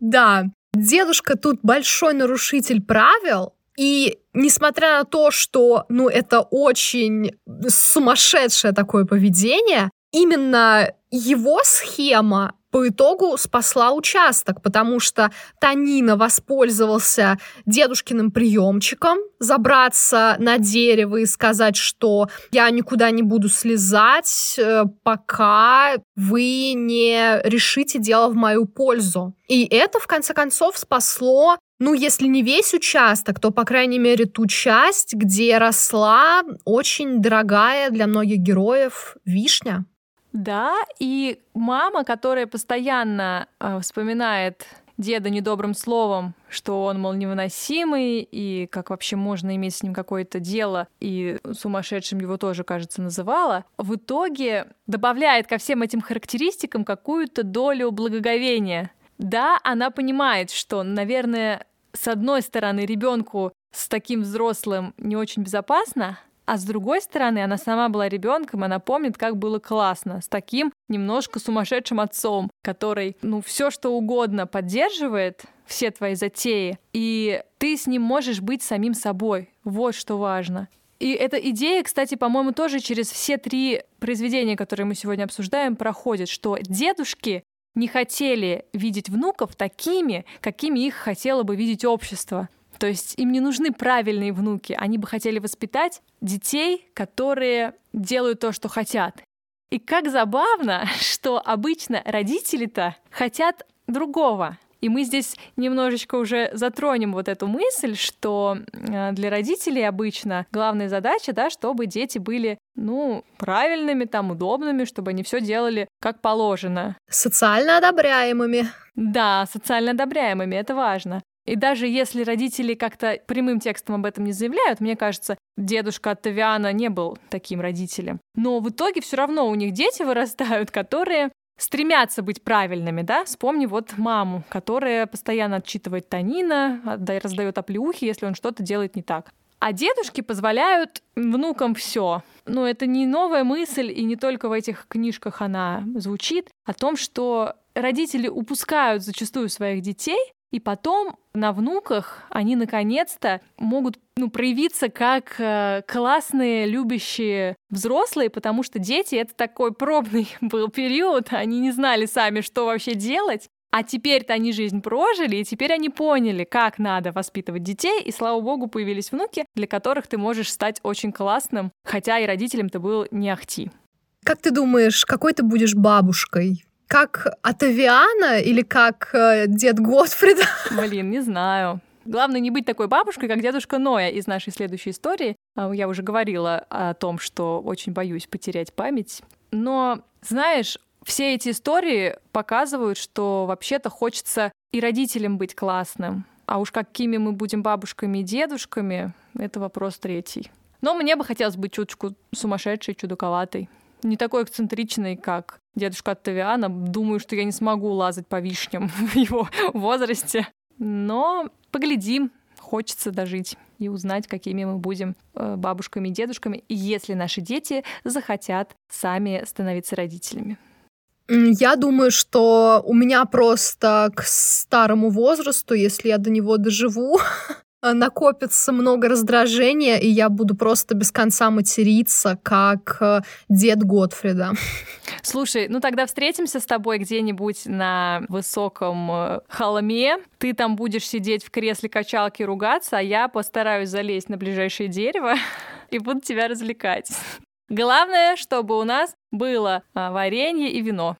Да, дедушка тут большой нарушитель правил, и несмотря на то, что, ну, это очень сумасшедшее такое поведение, именно его схема по итогу спасла участок, потому что Танина воспользовался дедушкиным приемчиком, забраться на дерево и сказать, что я никуда не буду слезать, э, пока вы не решите дело в мою пользу. И это, в конце концов, спасло ну, если не весь участок, то, по крайней мере, ту часть, где росла очень дорогая для многих героев вишня. Да, и мама, которая постоянно э, вспоминает деда недобрым словом, что он, мол, невыносимый, и как вообще можно иметь с ним какое-то дело, и сумасшедшим его тоже, кажется, называла, в итоге добавляет ко всем этим характеристикам какую-то долю благоговения. Да, она понимает, что, наверное, с одной стороны, ребенку с таким взрослым не очень безопасно, а с другой стороны, она сама была ребенком, она помнит, как было классно с таким немножко сумасшедшим отцом, который, ну, все что угодно поддерживает, все твои затеи, и ты с ним можешь быть самим собой. Вот что важно. И эта идея, кстати, по-моему, тоже через все три произведения, которые мы сегодня обсуждаем, проходит, что дедушки не хотели видеть внуков такими, какими их хотело бы видеть общество. То есть им не нужны правильные внуки, они бы хотели воспитать детей, которые делают то, что хотят. И как забавно, (laughs) что обычно родители-то хотят другого. И мы здесь немножечко уже затронем вот эту мысль, что э, для родителей обычно главная задача, да, чтобы дети были, ну, правильными, там, удобными, чтобы они все делали как положено. Социально одобряемыми. Да, социально одобряемыми, это важно. И даже если родители как-то прямым текстом об этом не заявляют, мне кажется, дедушка Оттавиана не был таким родителем. Но в итоге все равно у них дети вырастают, которые стремятся быть правильными, да? Вспомни вот маму, которая постоянно отчитывает Танина, раздает оплеухи, если он что-то делает не так. А дедушки позволяют внукам все. Но это не новая мысль, и не только в этих книжках она звучит, о том, что родители упускают зачастую своих детей, и потом на внуках они наконец-то могут ну, проявиться как э, классные, любящие взрослые, потому что дети — это такой пробный (laughs) был период, они не знали сами, что вообще делать, а теперь-то они жизнь прожили, и теперь они поняли, как надо воспитывать детей, и, слава богу, появились внуки, для которых ты можешь стать очень классным, хотя и родителям ты был не ахти. Как ты думаешь, какой ты будешь бабушкой? Как от Авиана или как э, дед Готфрида? (laughs) Блин, не знаю. Главное не быть такой бабушкой, как дедушка Ноя из нашей следующей истории. А, я уже говорила о том, что очень боюсь потерять память. Но, знаешь, все эти истории показывают, что вообще-то хочется и родителям быть классным. А уж какими мы будем бабушками и дедушками, это вопрос третий. Но мне бы хотелось быть чуточку сумасшедшей, чудаковатой. Не такой эксцентричной, как дедушка Оттавиана. Думаю, что я не смогу лазать по вишням (laughs) в его возрасте. Но поглядим, хочется дожить и узнать, какими мы будем э, бабушками и дедушками, если наши дети захотят сами становиться родителями. Я думаю, что у меня просто к старому возрасту, если я до него доживу, (laughs) накопится много раздражения, и я буду просто без конца материться, как э, дед Готфрида. (laughs) Слушай, ну тогда встретимся с тобой где-нибудь на высоком э, холме. Ты там будешь сидеть в кресле качалки ругаться, а я постараюсь залезть на ближайшее дерево (laughs) и буду тебя развлекать. Главное, чтобы у нас было а, варенье и вино.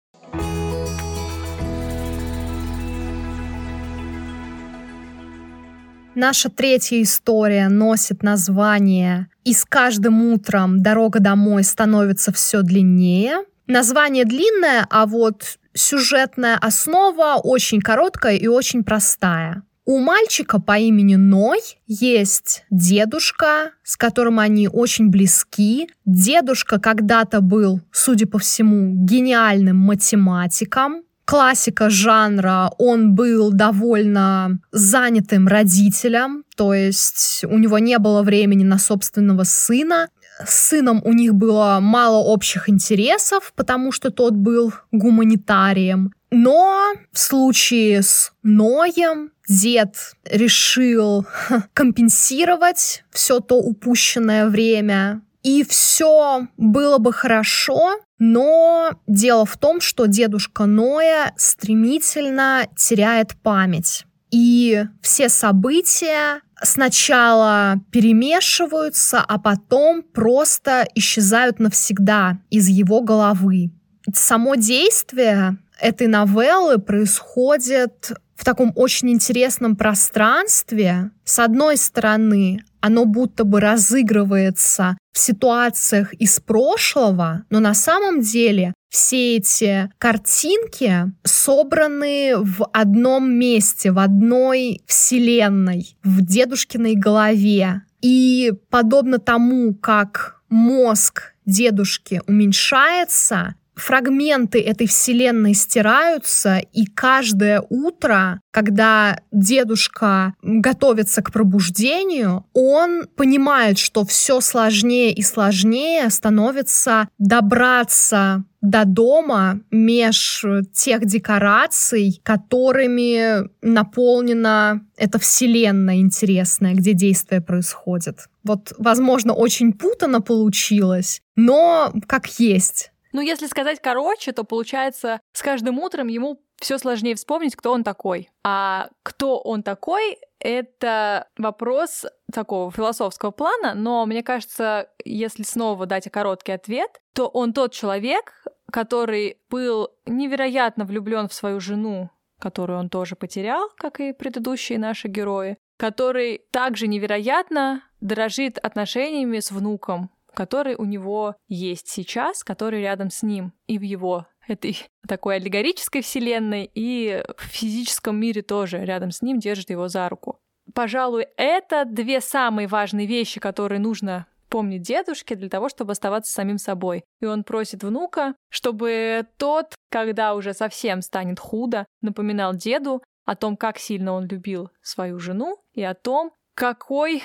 Наша третья история носит название «И с каждым утром дорога домой становится все длиннее». Название длинное, а вот сюжетная основа очень короткая и очень простая. У мальчика по имени Ной есть дедушка, с которым они очень близки. Дедушка когда-то был, судя по всему, гениальным математиком, классика жанра, он был довольно занятым родителем, то есть у него не было времени на собственного сына. С сыном у них было мало общих интересов, потому что тот был гуманитарием. Но в случае с Ноем дед решил компенсировать все то упущенное время. И все было бы хорошо, но дело в том, что дедушка Ноя стремительно теряет память. И все события сначала перемешиваются, а потом просто исчезают навсегда из его головы. Само действие этой новеллы происходит в таком очень интересном пространстве. С одной стороны, оно будто бы разыгрывается в ситуациях из прошлого, но на самом деле все эти картинки собраны в одном месте, в одной вселенной, в дедушкиной голове. И подобно тому, как мозг дедушки уменьшается, фрагменты этой вселенной стираются, и каждое утро, когда дедушка готовится к пробуждению, он понимает, что все сложнее и сложнее становится добраться до дома меж тех декораций, которыми наполнена эта вселенная интересная, где действие происходит. Вот, возможно, очень путано получилось, но как есть. Ну, если сказать короче, то получается, с каждым утром ему все сложнее вспомнить, кто он такой. А кто он такой, это вопрос такого философского плана, но мне кажется, если снова дать короткий ответ, то он тот человек, который был невероятно влюблен в свою жену, которую он тоже потерял, как и предыдущие наши герои, который также невероятно дорожит отношениями с внуком, который у него есть сейчас, который рядом с ним и в его этой (laughs) такой аллегорической вселенной, и в физическом мире тоже рядом с ним держит его за руку. Пожалуй, это две самые важные вещи, которые нужно помнить дедушке для того, чтобы оставаться самим собой. И он просит внука, чтобы тот, когда уже совсем станет худо, напоминал деду о том, как сильно он любил свою жену и о том, какой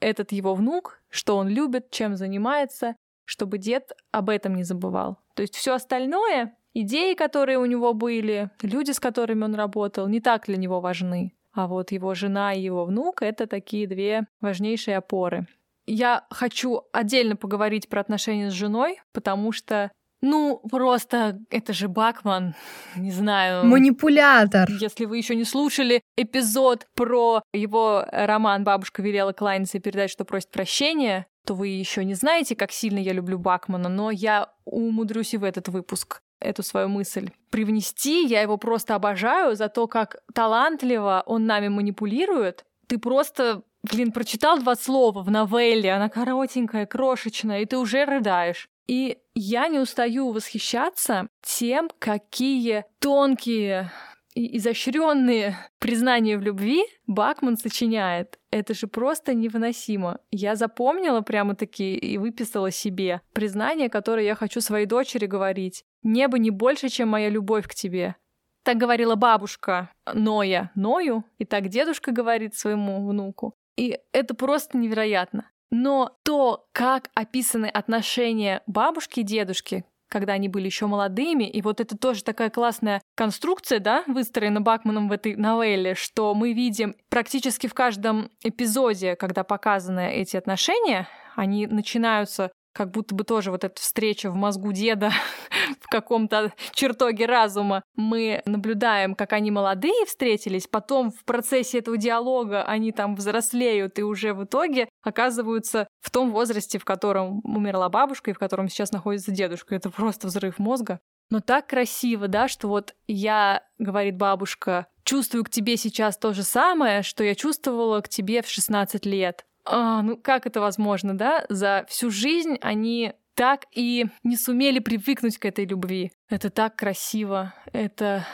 этот его внук, что он любит, чем занимается, чтобы дед об этом не забывал. То есть все остальное, идеи, которые у него были, люди, с которыми он работал, не так для него важны. А вот его жена и его внук — это такие две важнейшие опоры. Я хочу отдельно поговорить про отношения с женой, потому что ну, просто это же Бакман, (laughs) не знаю. Манипулятор. Если вы еще не слушали эпизод про его роман «Бабушка велела кланяться и передать, что просит прощения», то вы еще не знаете, как сильно я люблю Бакмана, но я умудрюсь и в этот выпуск эту свою мысль привнести. Я его просто обожаю за то, как талантливо он нами манипулирует. Ты просто, блин, прочитал два слова в новелле, она коротенькая, крошечная, и ты уже рыдаешь. И я не устаю восхищаться тем, какие тонкие и изощренные признания в любви Бакман сочиняет. Это же просто невыносимо. Я запомнила прямо-таки и выписала себе признание, которое я хочу своей дочери говорить. «Небо не больше, чем моя любовь к тебе». Так говорила бабушка Ноя Ною, и так дедушка говорит своему внуку. И это просто невероятно. Но то, как описаны отношения бабушки и дедушки, когда они были еще молодыми, и вот это тоже такая классная конструкция, да, выстроена Бакманом в этой новелле, что мы видим практически в каждом эпизоде, когда показаны эти отношения, они начинаются как будто бы тоже вот эта встреча в мозгу деда (laughs) в каком-то чертоге разума. Мы наблюдаем, как они молодые встретились, потом в процессе этого диалога они там взрослеют и уже в итоге оказываются в том возрасте, в котором умерла бабушка и в котором сейчас находится дедушка. Это просто взрыв мозга. Но так красиво, да, что вот я, говорит бабушка, чувствую к тебе сейчас то же самое, что я чувствовала к тебе в 16 лет. А, ну как это возможно, да? За всю жизнь они так и не сумели привыкнуть к этой любви. Это так красиво. Это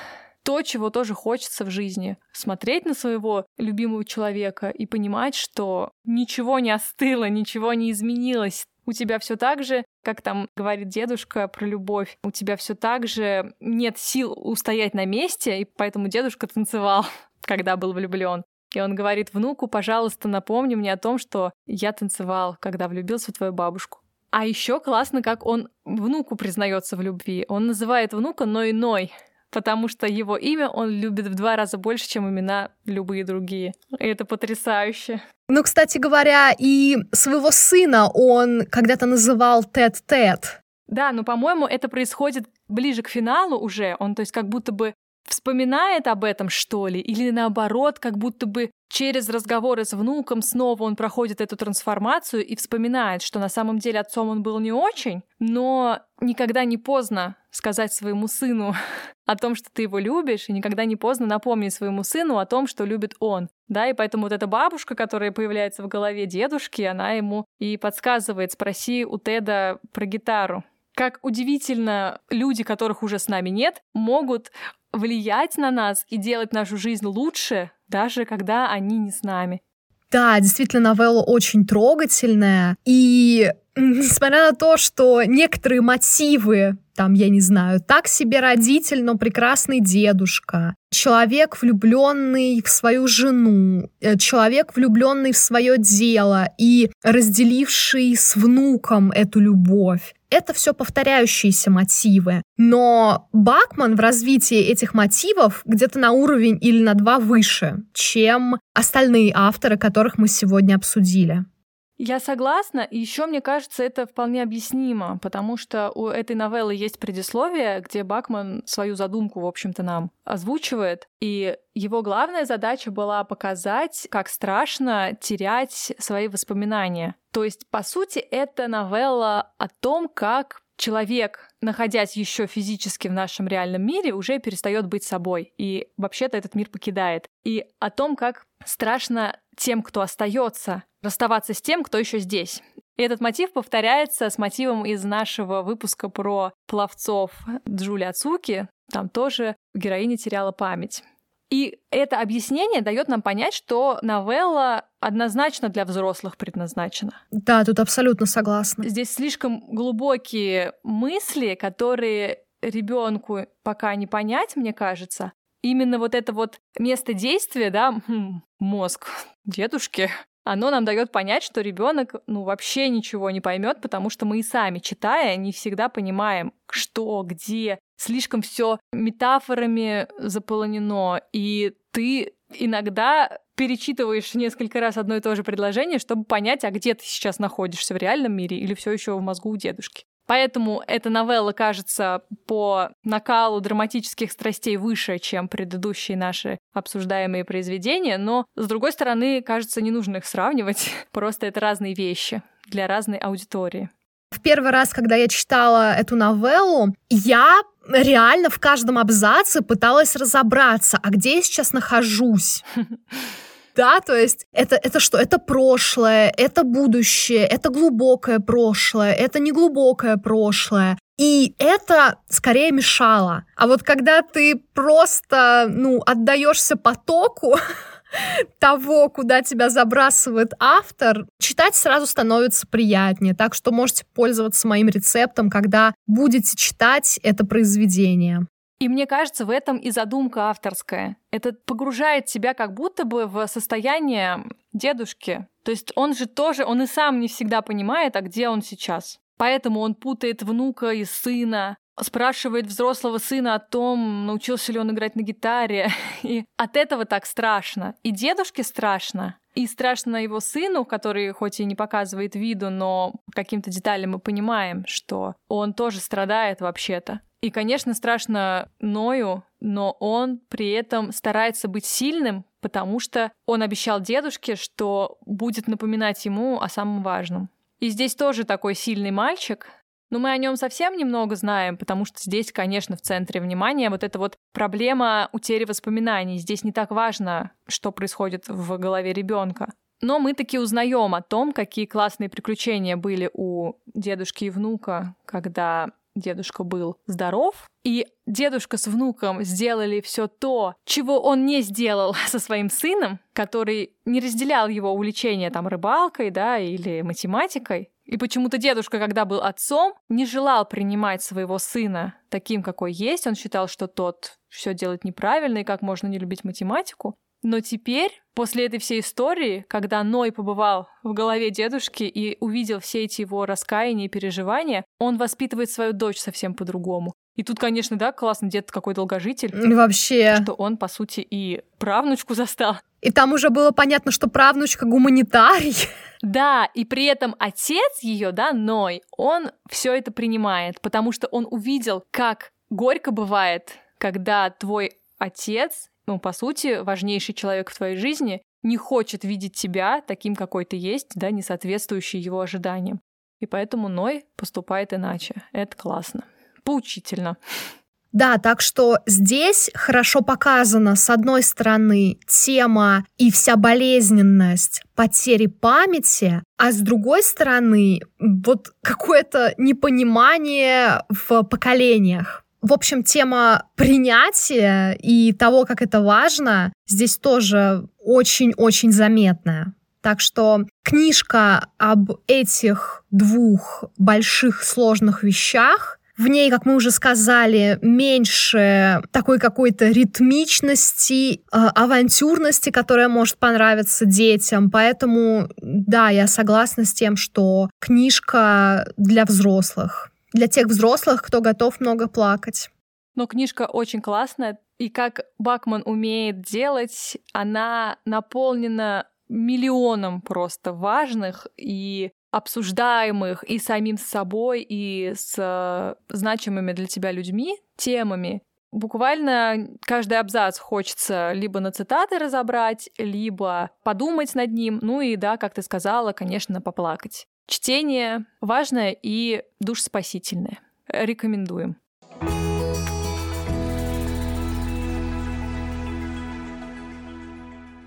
то, чего тоже хочется в жизни. Смотреть на своего любимого человека и понимать, что ничего не остыло, ничего не изменилось. у тебя все так же, как там говорит дедушка про любовь, у тебя все так же нет сил устоять на месте, и поэтому дедушка танцевал, (laughs) когда был влюблен. И он говорит внуку, пожалуйста, напомни мне о том, что я танцевал, когда влюбился в твою бабушку. А еще классно, как он внуку признается в любви. Он называет внука Ной-Ной, потому что его имя он любит в два раза больше, чем имена любые другие. И это потрясающе. Ну, кстати говоря, и своего сына он когда-то называл Тед-Тед. Да, но, по-моему, это происходит ближе к финалу уже. Он, то есть, как будто бы вспоминает об этом, что ли, или наоборот, как будто бы через разговоры с внуком снова он проходит эту трансформацию и вспоминает, что на самом деле отцом он был не очень, но никогда не поздно сказать своему сыну (laughs) о том, что ты его любишь, и никогда не поздно напомнить своему сыну о том, что любит он. Да, и поэтому вот эта бабушка, которая появляется в голове дедушки, она ему и подсказывает, спроси у Теда про гитару. Как удивительно люди, которых уже с нами нет, могут влиять на нас и делать нашу жизнь лучше, даже когда они не с нами. Да, действительно, новелла очень трогательная. И несмотря на то, что некоторые мотивы, там, я не знаю, так себе родитель, но прекрасный дедушка, человек, влюбленный в свою жену, э, человек, влюбленный в свое дело и разделивший с внуком эту любовь. Это все повторяющиеся мотивы. Но Бакман в развитии этих мотивов где-то на уровень или на два выше, чем остальные авторы, которых мы сегодня обсудили. Я согласна, и еще мне кажется, это вполне объяснимо, потому что у этой новеллы есть предисловие, где Бакман свою задумку, в общем-то, нам озвучивает, и его главная задача была показать, как страшно терять свои воспоминания. То есть, по сути, это новелла о том, как человек, находясь еще физически в нашем реальном мире, уже перестает быть собой и вообще-то этот мир покидает. И о том, как страшно тем, кто остается, расставаться с тем, кто еще здесь. И этот мотив повторяется с мотивом из нашего выпуска про пловцов Джули Ацуки. Там тоже героиня теряла память. И это объяснение дает нам понять, что новелла однозначно для взрослых предназначена. Да, тут абсолютно согласна. Здесь слишком глубокие мысли, которые ребенку пока не понять, мне кажется. Именно вот это вот место действия, да, мозг дедушки, оно нам дает понять, что ребенок ну вообще ничего не поймет, потому что мы и сами, читая, не всегда понимаем, что, где. Слишком все метафорами заполонено, и ты иногда перечитываешь несколько раз одно и то же предложение, чтобы понять, а где ты сейчас находишься в реальном мире или все еще в мозгу у дедушки. Поэтому эта новелла кажется по накалу драматических страстей выше, чем предыдущие наши обсуждаемые произведения, но, с другой стороны, кажется, не нужно их сравнивать. (laughs) Просто это разные вещи для разной аудитории. В первый раз, когда я читала эту новеллу, я реально в каждом абзаце пыталась разобраться, а где я сейчас нахожусь. (laughs) да, то есть это, это что? Это прошлое, это будущее, это глубокое прошлое, это неглубокое прошлое. И это скорее мешало. А вот когда ты просто, ну, отдаешься потоку, (laughs) того, куда тебя забрасывает автор, читать сразу становится приятнее. Так что можете пользоваться моим рецептом, когда будете читать это произведение. И мне кажется, в этом и задумка авторская. Это погружает тебя как будто бы в состояние дедушки. То есть он же тоже, он и сам не всегда понимает, а где он сейчас. Поэтому он путает внука и сына, спрашивает взрослого сына о том, научился ли он играть на гитаре. (laughs) И от этого так страшно. И дедушке страшно. И страшно его сыну, который хоть и не показывает виду, но каким-то деталям мы понимаем, что он тоже страдает вообще-то. И, конечно, страшно Ною, но он при этом старается быть сильным, потому что он обещал дедушке, что будет напоминать ему о самом важном. И здесь тоже такой сильный мальчик, но мы о нем совсем немного знаем, потому что здесь, конечно, в центре внимания вот эта вот проблема утери воспоминаний. Здесь не так важно, что происходит в голове ребенка. Но мы таки узнаем о том, какие классные приключения были у дедушки и внука, когда дедушка был здоров, и дедушка с внуком сделали все то, чего он не сделал (laughs) со своим сыном, который не разделял его увлечение там рыбалкой, да, или математикой. И почему-то дедушка, когда был отцом, не желал принимать своего сына таким, какой есть. Он считал, что тот все делает неправильно и как можно не любить математику. Но теперь, после этой всей истории, когда Ной побывал в голове дедушки и увидел все эти его раскаяния и переживания, он воспитывает свою дочь совсем по-другому. И тут, конечно, да, классно, дед какой долгожитель. Вообще. Что он, по сути, и правнучку застал. И там уже было понятно, что правнучка гуманитарий. Да, и при этом отец ее, да, Ной, он все это принимает, потому что он увидел, как горько бывает, когда твой отец, ну, по сути, важнейший человек в твоей жизни, не хочет видеть тебя таким, какой ты есть, да, не соответствующий его ожиданиям. И поэтому Ной поступает иначе. Это классно. Поучительно. Да, так что здесь хорошо показана, с одной стороны, тема и вся болезненность потери памяти, а с другой стороны, вот какое-то непонимание в поколениях. В общем, тема принятия и того, как это важно, здесь тоже очень-очень заметная. Так что книжка об этих двух больших сложных вещах в ней, как мы уже сказали, меньше такой какой-то ритмичности, э, авантюрности, которая может понравиться детям. Поэтому, да, я согласна с тем, что книжка для взрослых. Для тех взрослых, кто готов много плакать. Но книжка очень классная, и как Бакман умеет делать, она наполнена миллионом просто важных и обсуждаемых и самим собой, и с э, значимыми для тебя людьми темами. Буквально каждый абзац хочется либо на цитаты разобрать, либо подумать над ним, ну и да, как ты сказала, конечно, поплакать. Чтение важное и душспасительное. Рекомендуем.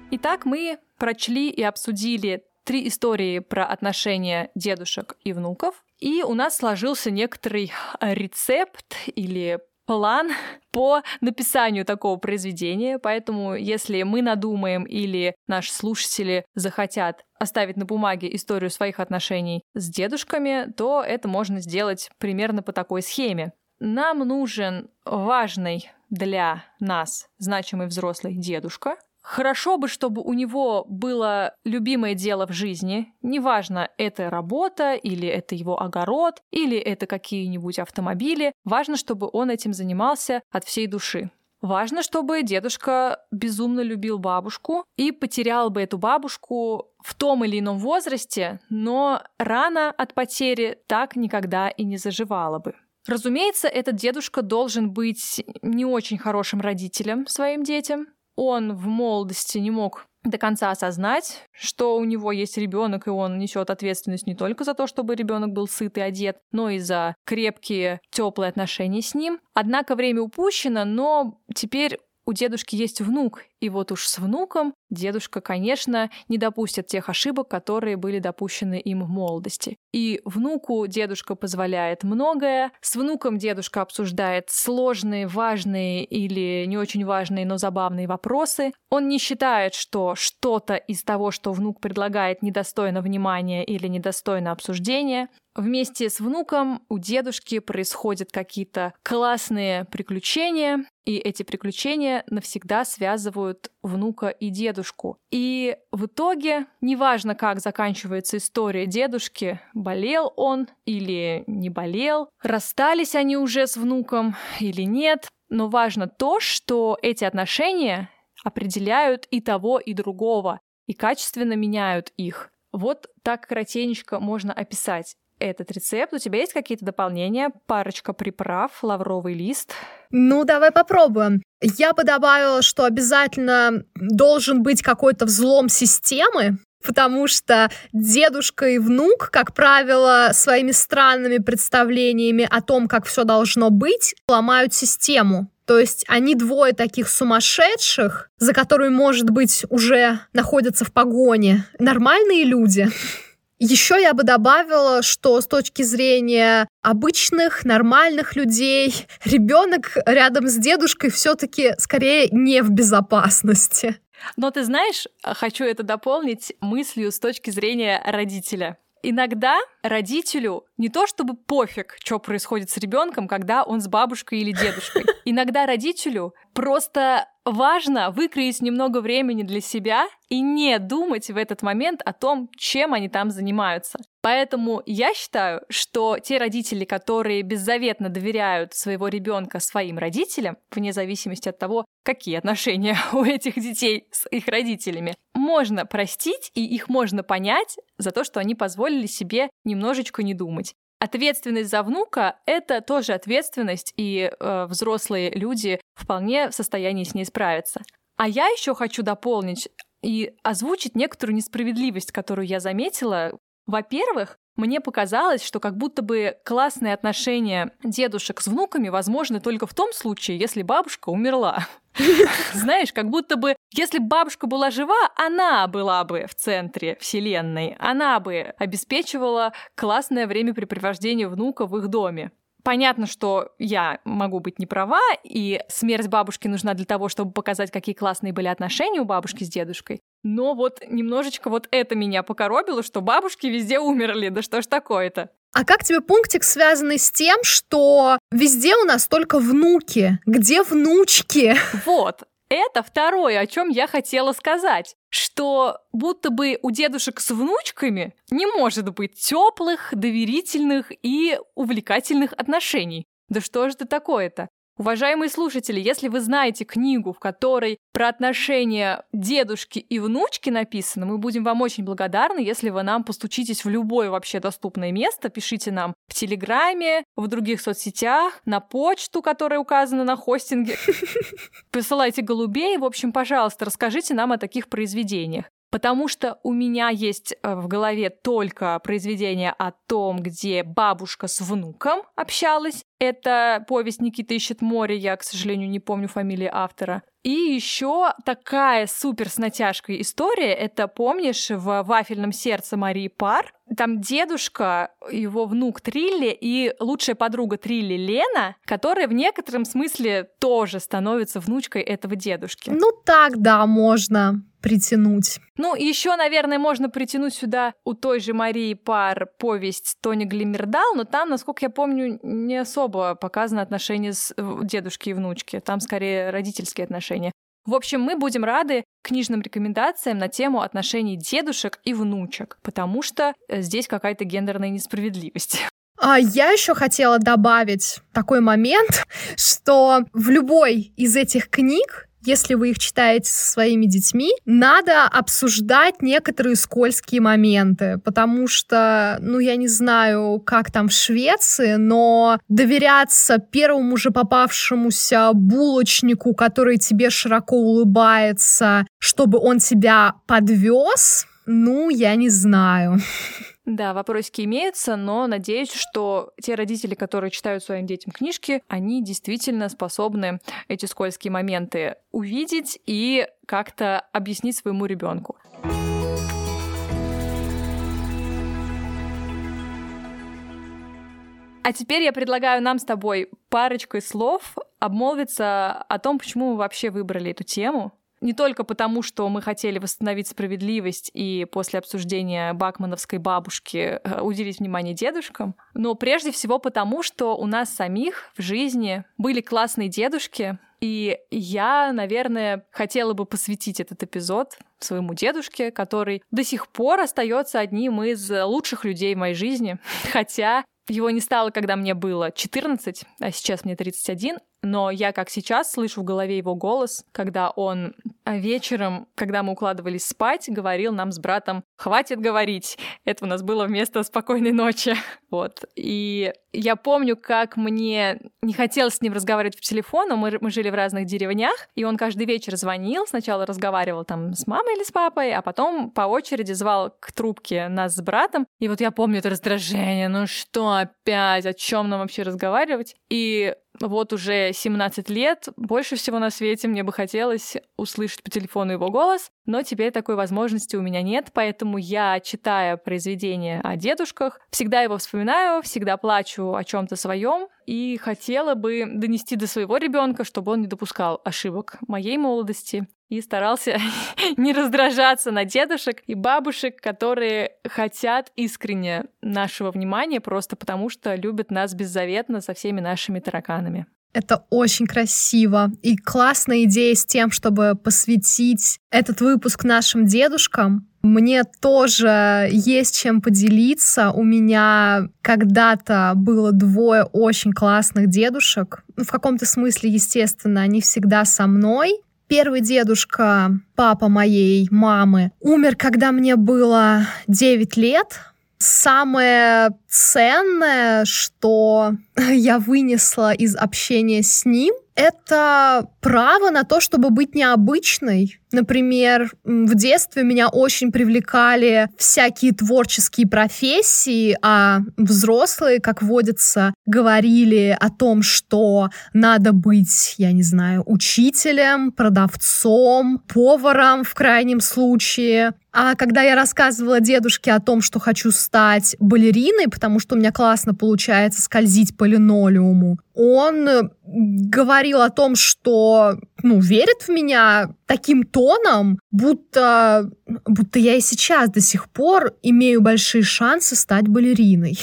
Итак, мы прочли и обсудили три истории про отношения дедушек и внуков. И у нас сложился некоторый рецепт или план (laughs) по написанию такого произведения, поэтому если мы надумаем или наши слушатели захотят оставить на бумаге историю своих отношений с дедушками, то это можно сделать примерно по такой схеме. Нам нужен важный для нас значимый взрослый дедушка, Хорошо бы, чтобы у него было любимое дело в жизни. Неважно, это работа, или это его огород, или это какие-нибудь автомобили. Важно, чтобы он этим занимался от всей души. Важно, чтобы дедушка безумно любил бабушку и потерял бы эту бабушку в том или ином возрасте, но рана от потери так никогда и не заживала бы. Разумеется, этот дедушка должен быть не очень хорошим родителем своим детям, он в молодости не мог до конца осознать, что у него есть ребенок, и он несет ответственность не только за то, чтобы ребенок был сыт и одет, но и за крепкие, теплые отношения с ним. Однако время упущено, но теперь у дедушки есть внук, и вот уж с внуком дедушка, конечно, не допустит тех ошибок, которые были допущены им в молодости. И внуку дедушка позволяет многое. С внуком дедушка обсуждает сложные, важные или не очень важные, но забавные вопросы. Он не считает, что что-то из того, что внук предлагает, недостойно внимания или недостойно обсуждения. Вместе с внуком у дедушки происходят какие-то классные приключения, и эти приключения навсегда связывают внука и дедушку. И в итоге, неважно, как заканчивается история дедушки, болел он или не болел, расстались они уже с внуком или нет, но важно то, что эти отношения определяют и того, и другого, и качественно меняют их. Вот так кратенечко можно описать этот рецепт. У тебя есть какие-то дополнения? Парочка приправ, лавровый лист? Ну, давай попробуем. Я бы добавила, что обязательно должен быть какой-то взлом системы, потому что дедушка и внук, как правило, своими странными представлениями о том, как все должно быть, ломают систему. То есть они двое таких сумасшедших, за которыми, может быть, уже находятся в погоне. Нормальные люди. Еще я бы добавила, что с точки зрения обычных, нормальных людей, ребенок рядом с дедушкой все-таки скорее не в безопасности. Но ты знаешь, хочу это дополнить мыслью с точки зрения родителя. Иногда родителю не то чтобы пофиг, что происходит с ребенком, когда он с бабушкой или дедушкой. Иногда родителю просто важно выкроить немного времени для себя и не думать в этот момент о том, чем они там занимаются. Поэтому я считаю, что те родители, которые беззаветно доверяют своего ребенка своим родителям, вне зависимости от того, какие отношения (laughs) у этих детей с их родителями, можно простить и их можно понять за то, что они позволили себе немножечко не думать. Ответственность за внука — это тоже ответственность, и э, взрослые люди вполне в состоянии с ней справиться. А я еще хочу дополнить и озвучить некоторую несправедливость, которую я заметила. Во-первых, мне показалось, что как будто бы классные отношения дедушек с внуками возможны только в том случае, если бабушка умерла. (laughs) Знаешь, как будто бы, если бабушка была жива, она была бы в центре вселенной, она бы обеспечивала классное времяпрепровождение внука в их доме. Понятно, что я могу быть не права, и смерть бабушки нужна для того, чтобы показать, какие классные были отношения у бабушки с дедушкой. Но вот немножечко вот это меня покоробило, что бабушки везде умерли. Да что ж такое-то? А как тебе пунктик, связанный с тем, что везде у нас только внуки? Где внучки? Вот, это второе, о чем я хотела сказать, что будто бы у дедушек с внучками не может быть теплых, доверительных и увлекательных отношений. Да что же это такое-то? Уважаемые слушатели, если вы знаете книгу, в которой про отношения дедушки и внучки написано, мы будем вам очень благодарны, если вы нам постучитесь в любое вообще доступное место, пишите нам в Телеграме, в других соцсетях, на почту, которая указана на хостинге. (laughs) Присылайте голубей. В общем, пожалуйста, расскажите нам о таких произведениях. Потому что у меня есть э, в голове только произведение о том, где бабушка с внуком общалась, это повесть Никита ищет море, я, к сожалению, не помню фамилии автора. И еще такая супер с натяжкой история, это помнишь в «Вафельном сердце» Марии Пар? Там дедушка, его внук Трилли и лучшая подруга Трилли Лена, которая в некотором смысле тоже становится внучкой этого дедушки. Ну так, да, можно притянуть. Ну, еще, наверное, можно притянуть сюда у той же Марии Пар повесть Тони Глимердал, но там, насколько я помню, не особо показаны отношения с э, дедушки и внучки. Там скорее родительские отношения. В общем, мы будем рады книжным рекомендациям на тему отношений дедушек и внучек, потому что э, здесь какая-то гендерная несправедливость. (laughs) А я еще хотела добавить такой момент, что в любой из этих книг если вы их читаете со своими детьми, надо обсуждать некоторые скользкие моменты, потому что, ну, я не знаю, как там в Швеции, но доверяться первому же попавшемуся булочнику, который тебе широко улыбается, чтобы он тебя подвез, ну, я не знаю. (laughs) Да, вопросики имеются, но надеюсь, что те родители, которые читают своим детям книжки, они действительно способны эти скользкие моменты увидеть и как-то объяснить своему ребенку. А теперь я предлагаю нам с тобой парочкой слов обмолвиться о том, почему мы вообще выбрали эту тему, не только потому, что мы хотели восстановить справедливость и после обсуждения бакмановской бабушки э, уделить внимание дедушкам, но прежде всего потому, что у нас самих в жизни были классные дедушки, и я, наверное, хотела бы посвятить этот эпизод своему дедушке, который до сих пор остается одним из лучших людей в моей жизни. (laughs) Хотя его не стало, когда мне было 14, а сейчас мне 31, но я как сейчас слышу в голове его голос, когда он вечером, когда мы укладывались спать, говорил нам с братом «хватит говорить». Это у нас было вместо «спокойной ночи». (laughs) Вот. И я помню, как мне не хотелось с ним разговаривать по телефону, мы, мы жили в разных деревнях, и он каждый вечер звонил, сначала разговаривал там с мамой или с папой, а потом по очереди звал к трубке нас с братом. И вот я помню это раздражение, ну что опять, о чем нам вообще разговаривать? И вот уже 17 лет, больше всего на свете мне бы хотелось услышать по телефону его голос, но теперь такой возможности у меня нет, поэтому я, читая произведения о дедушках, всегда его вспоминаю, всегда плачу о чем-то своем и хотела бы донести до своего ребенка, чтобы он не допускал ошибок моей молодости и старался (laughs) не раздражаться на дедушек и бабушек, которые хотят искренне нашего внимания просто потому, что любят нас беззаветно со всеми нашими тараканами. Это очень красиво. И классная идея с тем, чтобы посвятить этот выпуск нашим дедушкам. Мне тоже есть чем поделиться. У меня когда-то было двое очень классных дедушек. Ну, в каком-то смысле, естественно, они всегда со мной. Первый дедушка, папа моей мамы, умер, когда мне было 9 лет. Самое ценное, что (laughs) я вынесла из общения с ним, это право на то, чтобы быть необычной. Например, в детстве меня очень привлекали всякие творческие профессии, а взрослые, как водится, говорили о том, что надо быть, я не знаю, учителем, продавцом, поваром в крайнем случае. А когда я рассказывала дедушке о том, что хочу стать балериной, потому что у меня классно получается скользить по линолеуму, он э, говорил о том, что ну, верит в меня таким тоном, будто, будто я и сейчас до сих пор имею большие шансы стать балериной.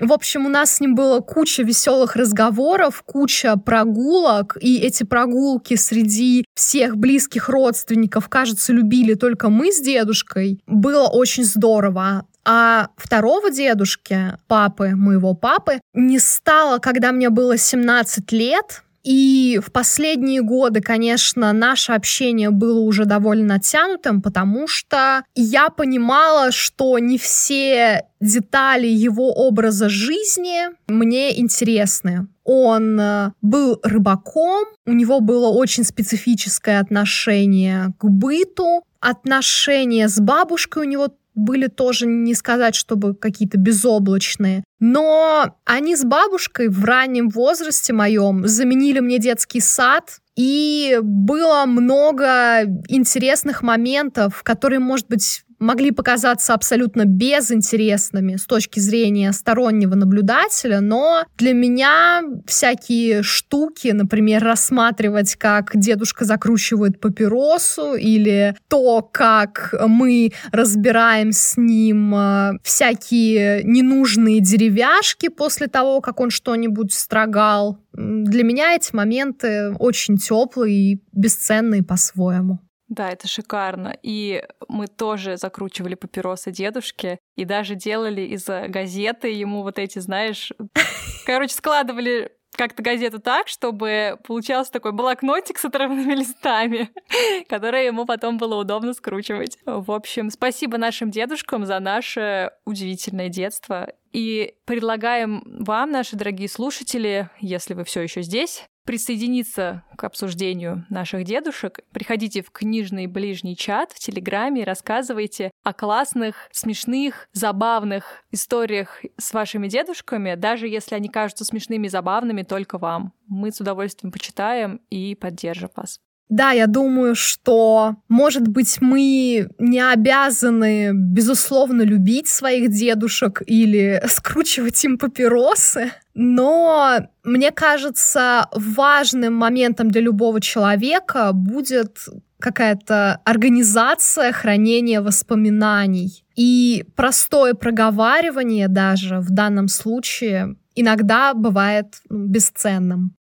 В общем, у нас с ним было куча веселых разговоров, куча прогулок, и эти прогулки среди всех близких родственников, кажется, любили только мы с дедушкой. Было очень здорово. А второго дедушки, папы, моего папы, не стало, когда мне было 17 лет, и в последние годы, конечно, наше общение было уже довольно натянутым, потому что я понимала, что не все детали его образа жизни мне интересны. Он э, был рыбаком, у него было очень специфическое отношение к быту, отношения с бабушкой у него были тоже не сказать, чтобы какие-то безоблачные. Но они с бабушкой в раннем возрасте моем заменили мне детский сад, и было много интересных моментов, которые, может быть, могли показаться абсолютно безинтересными с точки зрения стороннего наблюдателя, но для меня всякие штуки, например, рассматривать, как дедушка закручивает папиросу, или то, как мы разбираем с ним э, всякие ненужные деревяшки после того, как он что-нибудь строгал. Для меня эти моменты очень теплые и бесценные по-своему. Да, это шикарно. И мы тоже закручивали папиросы дедушке и даже делали из газеты ему вот эти, знаешь, (laughs) короче, складывали как-то газету так, чтобы получался такой блокнотик с отрывными листами, (laughs) которые ему потом было удобно скручивать. В общем, спасибо нашим дедушкам за наше удивительное детство. И предлагаем вам, наши дорогие слушатели, если вы все еще здесь, присоединиться к обсуждению наших дедушек. Приходите в книжный ближний чат в Телеграме и рассказывайте о классных, смешных, забавных историях с вашими дедушками, даже если они кажутся смешными и забавными только вам. Мы с удовольствием почитаем и поддержим вас. Да, я думаю, что, может быть, мы не обязаны, безусловно, любить своих дедушек или (laughs) скручивать им папиросы, но мне кажется, важным моментом для любого человека будет какая-то организация хранения воспоминаний. И простое проговаривание даже в данном случае иногда бывает ну, бесценным.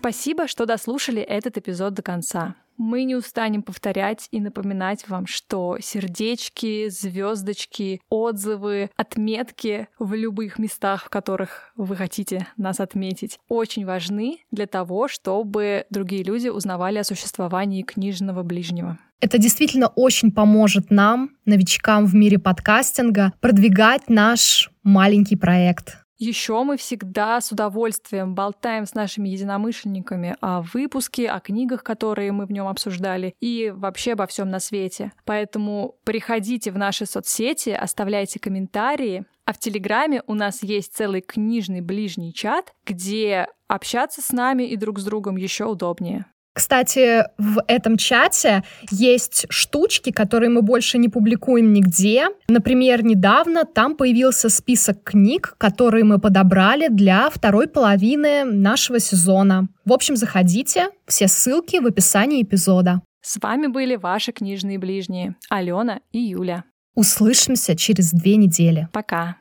Спасибо, что дослушали этот эпизод до конца. Мы не устанем повторять и напоминать вам, что сердечки, звездочки, отзывы, отметки в любых местах, в которых вы хотите нас отметить, очень важны для того, чтобы другие люди узнавали о существовании книжного ближнего. Это действительно очень поможет нам, новичкам в мире подкастинга, продвигать наш маленький проект. Еще мы всегда с удовольствием болтаем с нашими единомышленниками о выпуске, о книгах, которые мы в нем обсуждали, и вообще обо всем на свете. Поэтому приходите в наши соцсети, оставляйте комментарии, а в Телеграме у нас есть целый книжный ближний чат, где общаться с нами и друг с другом еще удобнее. Кстати, в этом чате есть штучки, которые мы больше не публикуем нигде. Например, недавно там появился список книг, которые мы подобрали для второй половины нашего сезона. В общем, заходите, все ссылки в описании эпизода. С вами были ваши книжные ближние Алена и Юля. Услышимся через две недели. Пока.